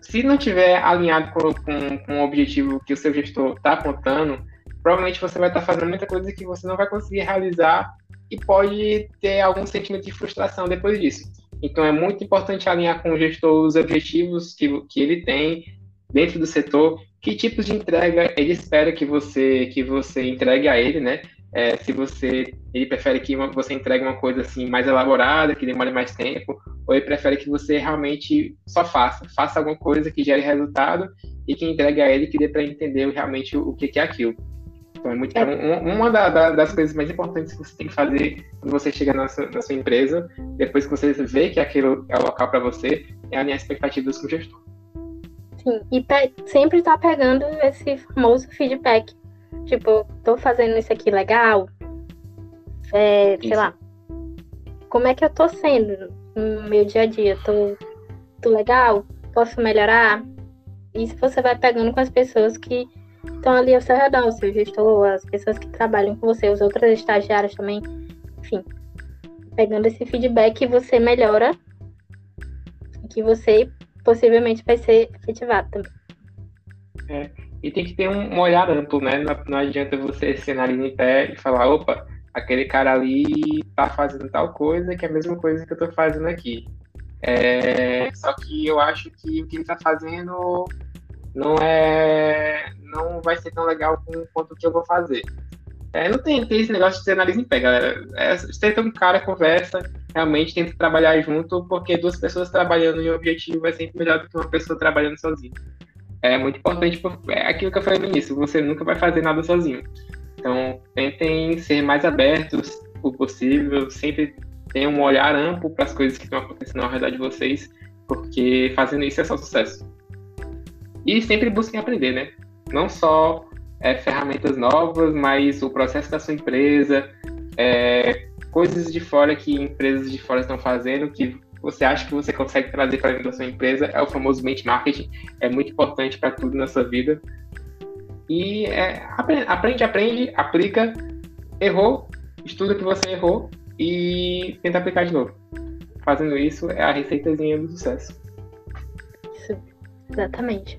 se não tiver alinhado com, com, com o objetivo que o seu gestor está apontando, provavelmente você vai estar tá fazendo muita coisa que você não vai conseguir realizar e pode ter algum sentimento de frustração depois disso. Então é muito importante alinhar com o gestor os objetivos que, que ele tem dentro do setor, que tipos de entrega ele espera que você que você entregue a ele, né? É, se você ele prefere que uma, você entregue uma coisa assim mais elaborada, que demore mais tempo, ou ele prefere que você realmente só faça, faça alguma coisa que gere resultado e que entregue a ele que dê para entender realmente o, o que, que, é aquilo. Então, é muito, é. uma, uma da, da, das coisas mais importantes que você tem que fazer quando você chega na sua, na sua empresa, depois que você vê que aquilo é o local para você, é alinhar expectativas com o gestor. Sim, e sempre estar tá pegando esse famoso feedback Tipo, tô fazendo isso aqui legal. É, sei lá. Como é que eu tô sendo no meu dia a dia? Tô, tô legal? Posso melhorar? Isso você vai pegando com as pessoas que estão ali ao seu redor, o seu gestor, as pessoas que trabalham com você, os outros estagiários também. Enfim, pegando esse feedback, você melhora. Que você possivelmente vai ser efetivado também. É. E tem que ter um, olhar amplo, né? Não, não adianta você ser na linha em pé e falar, opa, aquele cara ali tá fazendo tal coisa que é a mesma coisa que eu tô fazendo aqui. É, só que eu acho que o que ele tá fazendo não é não vai ser tão legal quanto o que eu vou fazer. É, não tem, tem esse negócio de ser nariz em pé, galera. É, tem um cara, conversa, realmente tenta trabalhar junto, porque duas pessoas trabalhando em um objetivo é sempre melhor do que uma pessoa trabalhando sozinha. É muito importante, é aquilo que eu falei no início, você nunca vai fazer nada sozinho. Então, tentem ser mais abertos o possível, sempre tenham um olhar amplo para as coisas que estão acontecendo ao redor de vocês, porque fazendo isso é só sucesso. E sempre busquem aprender, né? Não só é, ferramentas novas, mas o processo da sua empresa, é, coisas de fora que empresas de fora estão fazendo, que você acha que você consegue trazer para dentro da sua empresa, é o famoso benchmarking, é muito importante para tudo na sua vida. E é, aprende, aprende, aplica, errou, estuda que você errou e tenta aplicar de novo. Fazendo isso é a receitazinha do sucesso. Isso, exatamente.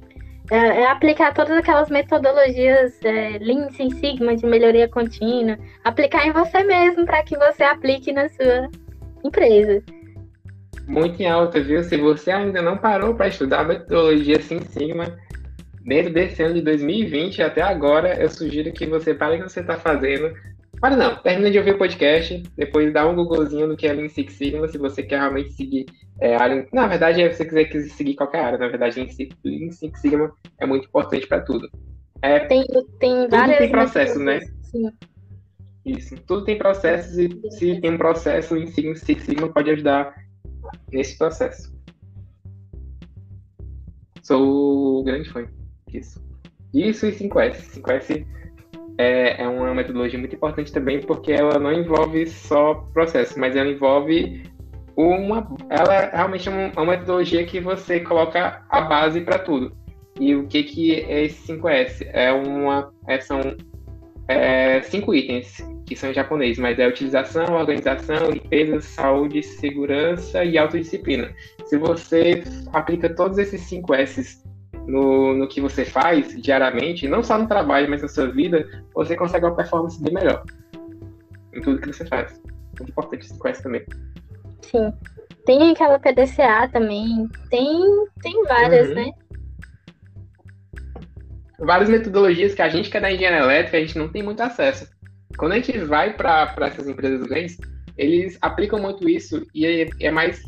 É, é, aplicar todas aquelas metodologias é, Lean Six Sigma de melhoria contínua, aplicar em você mesmo para que você aplique na sua empresa. Muito em alta, viu? Se você ainda não parou para estudar metodologia Six Sigma, desde esse ano de 2020 até agora, eu sugiro que você pare o que você está fazendo, para não, termina de ouvir o podcast, depois dá um Googlezinho no que é Lean Six Sigma, se você quer realmente seguir é, área. Na verdade, se você quiser seguir qualquer área, na verdade, Lean Six Sigma é muito importante para tudo. É, tem, tem várias. Tudo tem processo, né? Sim. Isso, tudo tem processos e se tem um processo, em Six Sigma pode ajudar nesse processo. Sou grande fã disso. Isso e 5S. 5S é, é uma metodologia muito importante também, porque ela não envolve só processo, mas ela envolve uma. Ela realmente é uma metodologia que você coloca a base para tudo. E o que, que é esse 5S? É uma. É, são é, cinco itens que são em japonês, mas é utilização, organização, limpeza, saúde, segurança e autodisciplina. Se você aplica todos esses cinco S's no, no que você faz diariamente, não só no trabalho, mas na sua vida, você consegue uma performance bem melhor em tudo que você faz. Muito importante esse quest também. Sim. Tem aquela PDCA também, tem, tem várias, uhum. né? Várias metodologias que a gente que é da engenharia elétrica, a gente não tem muito acesso. Quando a gente vai para essas empresas grandes, eles aplicam muito isso e é, é mais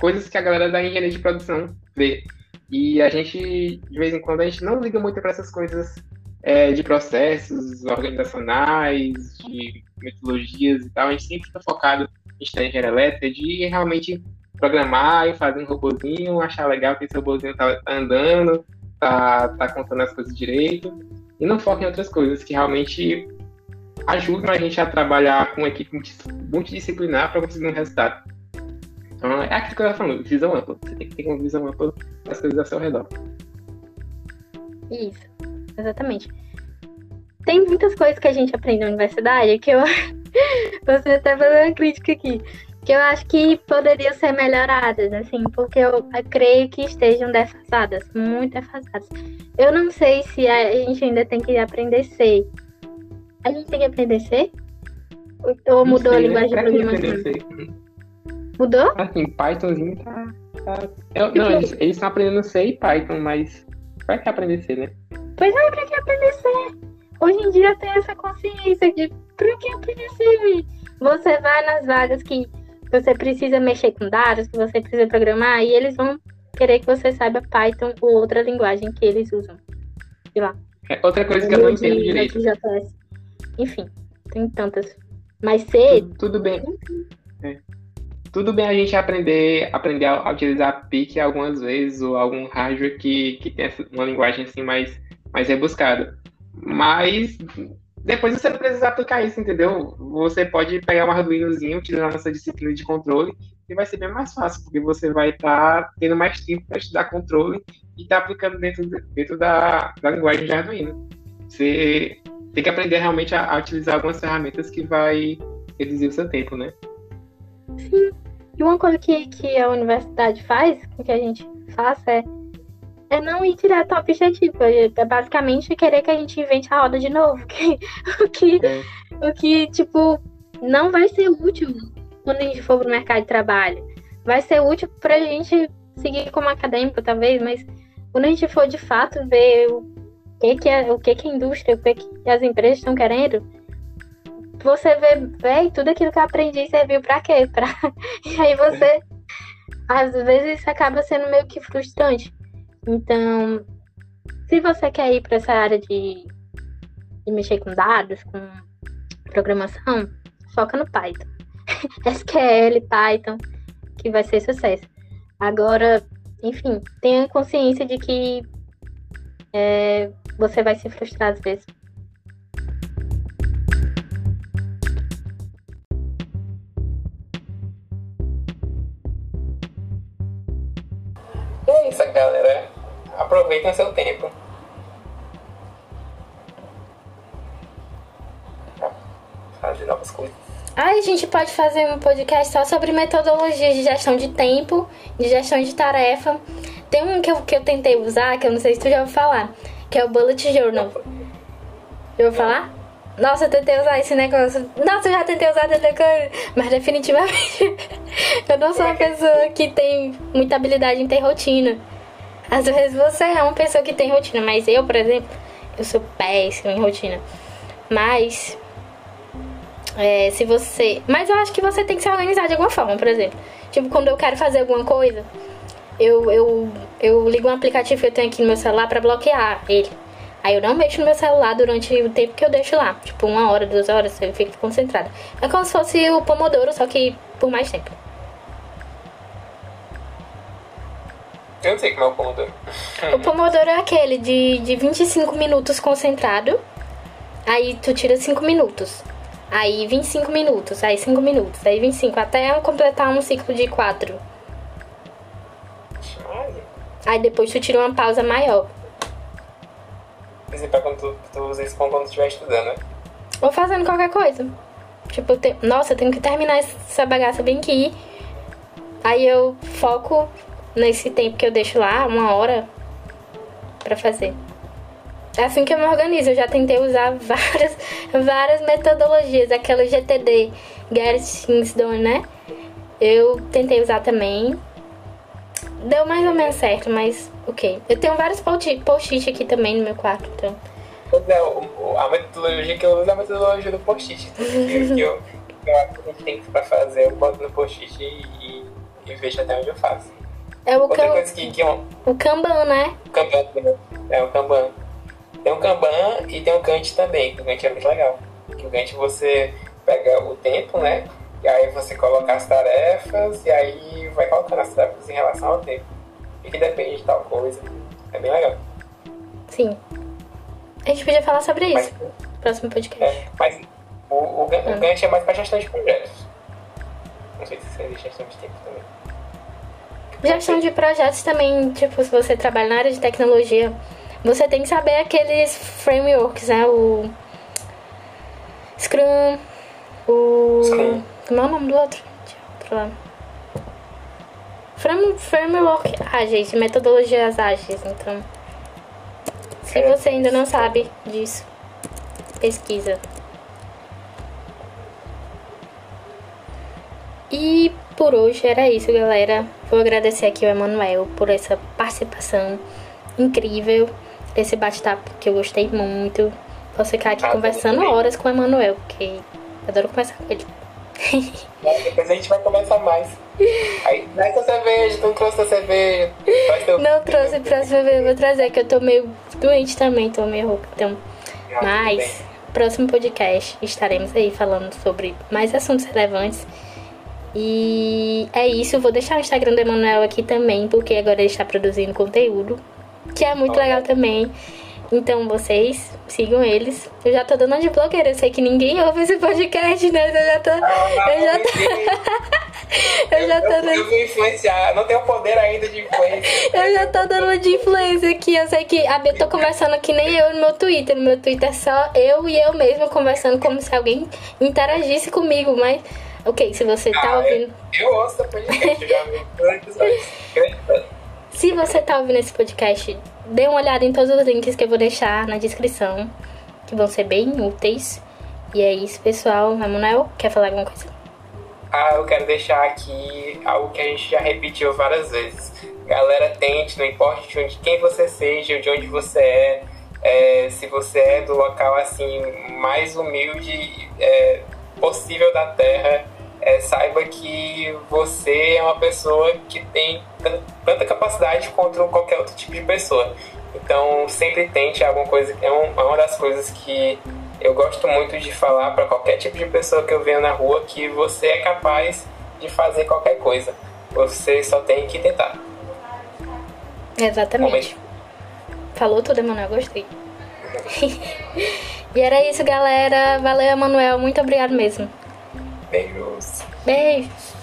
coisas que a galera da engenharia de produção vê. E a gente, de vez em quando, a gente não liga muito para essas coisas é, de processos organizacionais, de metodologias e tal. A gente sempre fica focado estar em engenharia elétrica, de realmente programar e fazer um robôzinho, achar legal que esse robôzinho tá andando, tá, tá contando as coisas direito, e não foca em outras coisas que realmente ajudam a gente a trabalhar com uma equipe multidisciplinar para conseguir um resultado. Então, é aquilo que eu estava falando, visão ampla. Você tem que ter uma visão ampla das coisas ao seu redor. Isso, exatamente. Tem muitas coisas que a gente aprende na universidade que eu. [LAUGHS] Você até fazer uma crítica aqui. Que eu acho que poderiam ser melhoradas, assim, porque eu, creio que estejam defasadas, muito defasadas. Eu não sei se a gente ainda tem que aprender C. A gente tem que aprender C? Ou mudou sei, a linguagem de programação? Mudou? Assim, Pythonzinho tá. tá... Eu, não, eles estão aprendendo C e Python, mas vai que aprender C, né? Pois é, pra que aprender C? Hoje em dia tem essa consciência de pra que aprender C? Você vai nas vagas que você precisa mexer com dados, que você precisa programar, e eles vão querer que você saiba Python ou outra linguagem que eles usam. Sei lá. É outra coisa que eu não entendo direito. Enfim, tem tantas. Mas C. Tudo, tudo bem. É tudo bem a gente aprender, aprender a utilizar PIC algumas vezes ou algum hardware que, que tem uma linguagem assim mais, mais rebuscada. Mas depois você não precisa aplicar isso, entendeu? Você pode pegar um Arduinozinho, utilizar nossa disciplina de controle e vai ser bem mais fácil, porque você vai estar tá tendo mais tempo para estudar controle e estar tá aplicando dentro, dentro da, da linguagem de Arduino. Você tem que aprender realmente a, a utilizar algumas ferramentas que vai reduzir o seu tempo, né? Sim, e uma coisa que, que a universidade faz, que a gente faça, é, é não ir direto ao objetivo. É, é basicamente querer que a gente invente a roda de novo. [LAUGHS] Que, o, que, é. o que, tipo, não vai ser útil quando a gente for pro mercado de trabalho. Vai ser útil pra gente seguir como acadêmico, talvez, mas quando a gente for de fato ver o que, que, é, o que, que a indústria, o que, que as empresas estão querendo, você vê, véi, tudo aquilo que eu aprendi serviu pra quê? [LAUGHS] Pra... E aí você, às vezes, acaba sendo meio que frustrante. Então, se você quer ir para essa área de, de mexer com dados, com programação, foca no Python. [LAUGHS] SQL, Python, que vai ser sucesso. Agora, enfim, tenha consciência de que é, você vai se frustrar às vezes. é isso, galera. Aproveitem seu tempo. Fazer novas coisas. Ai, a gente pode fazer um podcast só sobre metodologias de gestão de tempo, de gestão de tarefa. Tem um que eu, que eu tentei usar, que eu não sei se tu já ouviu falar, que é o Bullet Journal. Já ouviu falar? Nossa, eu tentei usar esse negócio. Nossa, eu já tentei usar tentei... mas definitivamente [LAUGHS] eu não sou uma pessoa que tem muita habilidade em ter rotina. Às vezes você é uma pessoa que tem rotina, mas eu, por exemplo, eu sou péssima em rotina. Mas é, se você. Mas eu acho que você tem que se organizar de alguma forma, por exemplo. Tipo, quando eu quero fazer alguma coisa, eu, eu, eu ligo um aplicativo que eu tenho aqui no meu celular para bloquear ele. Aí eu não mexo no meu celular durante o tempo que eu deixo lá. Tipo, uma hora, duas horas, eu fico concentrada. É como se fosse o Pomodoro, só que por mais tempo. Eu não sei como é o Pomodoro. O Pomodoro é aquele de, de 25 minutos concentrado. Aí tu tira 5 minutos. Aí 25 minutos, aí 5 minutos, aí 25, até completar um ciclo de 4. Aí depois tu tira uma pausa maior. Isso é quando tu, tu usa isso quando tu estiver estudando, né? Ou fazendo qualquer coisa. Tipo, te... nossa, eu tenho que terminar essa bagaça bem aqui. Aí eu foco nesse tempo que eu deixo lá, uma hora, pra fazer. É assim que eu me organizo. Eu já tentei usar [LAUGHS] várias, várias metodologias. Aquela GTD, Get Things Done, né? Eu tentei usar também. Deu mais ou menos certo, mas ok. Eu tenho vários post-it aqui também no meu quarto, então. Não, a metodologia que eu uso é a metodologia do post-it. [LAUGHS] Que, que, eu, que eu acho que gente tem pra fazer, eu boto no post-it e, e vejo até onde eu faço. É o, Outra can... que, que é o Kanban, né? O Kanban, é o Kanban. Tem o Kanban e tem o Gantt também, que o Gantt é muito legal. Que o Gantt você pega o tempo, né? E aí você coloca as tarefas e aí vai colocando as tarefas em relação ao tempo. E que depende de tal coisa. É bem legal. Sim. A gente podia falar sobre isso. Mas, próximo podcast. É, mas o, o, ah. é mais para gestão de projetos. Não sei se existe gestão de tempo também. Gestão de projetos também, tipo, se você trabalha na área de tecnologia, você tem que saber aqueles frameworks, né? O Scrum, o. Scrum. Como é o nome do outro? outro lá. Framework. Ah, gente, metodologias ágeis, então. Se é. você ainda não sabe disso, pesquisa. E por hoje era isso, galera. Vou agradecer aqui ao Emanuel por essa participação incrível esse bate-papo que eu gostei muito. Posso ficar aqui ah, conversando horas com o Emanuel, porque eu adoro conversar com ele. Depois a gente vai conversar mais. Aí, traz a cerveja, tu não trouxe a cerveja. Teu... Não trouxe pra cerveja, vou trazer, que eu tô meio doente também, tô meio rouca. Então, ah, mas, próximo podcast estaremos aí falando sobre mais assuntos relevantes. E é isso, vou deixar o Instagram do Emanuel aqui também, porque agora ele está produzindo conteúdo que é muito legal também. Então vocês sigam eles. Eu já tô dando de blogueira. Eu sei que ninguém ouve esse podcast, né? Eu já tô. Ah, [LAUGHS] eu já tô. eu já tô dando. Eu vou influenciar, não tenho poder ainda de influência. [LAUGHS] eu já tô dando de influência aqui. Eu sei que a Bia tô conversando que nem eu no meu Twitter. No meu Twitter é só eu e eu mesma conversando como se alguém interagisse comigo, mas. Ok, se você tá ah, ouvindo. Eu, eu ouço o podcast, eu já vi Se você tá ouvindo esse podcast, dê uma olhada em todos os links que eu vou deixar na descrição, que vão ser bem úteis. E é isso, pessoal. Emanuel, quer falar alguma coisa? Ah, eu quero deixar aqui algo que a gente já repetiu várias vezes. Galera, tente, não importa de onde, quem você seja, de onde você é, é, se você é do local assim mais humilde é, possível da Terra, é, saiba que você é uma pessoa que tem tanta capacidade quanto qualquer outro tipo de pessoa. Então sempre tente alguma coisa. É, um, é uma das coisas que eu gosto muito de falar para qualquer tipo de pessoa que eu venho na rua que você é capaz de fazer qualquer coisa. Você só tem que tentar. Exatamente. Falou tudo, Emanuel, gostei. [LAUGHS] e era isso, galera. Valeu, Emanuel. Muito obrigado mesmo. Beijos. Beijos.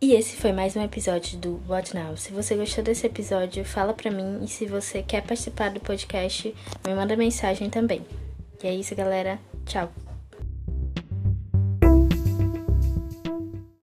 E esse foi mais um episódio do What Now. Se você gostou desse episódio, fala pra mim e se você quer participar do podcast, me manda mensagem também. E é isso, galera. Tchau.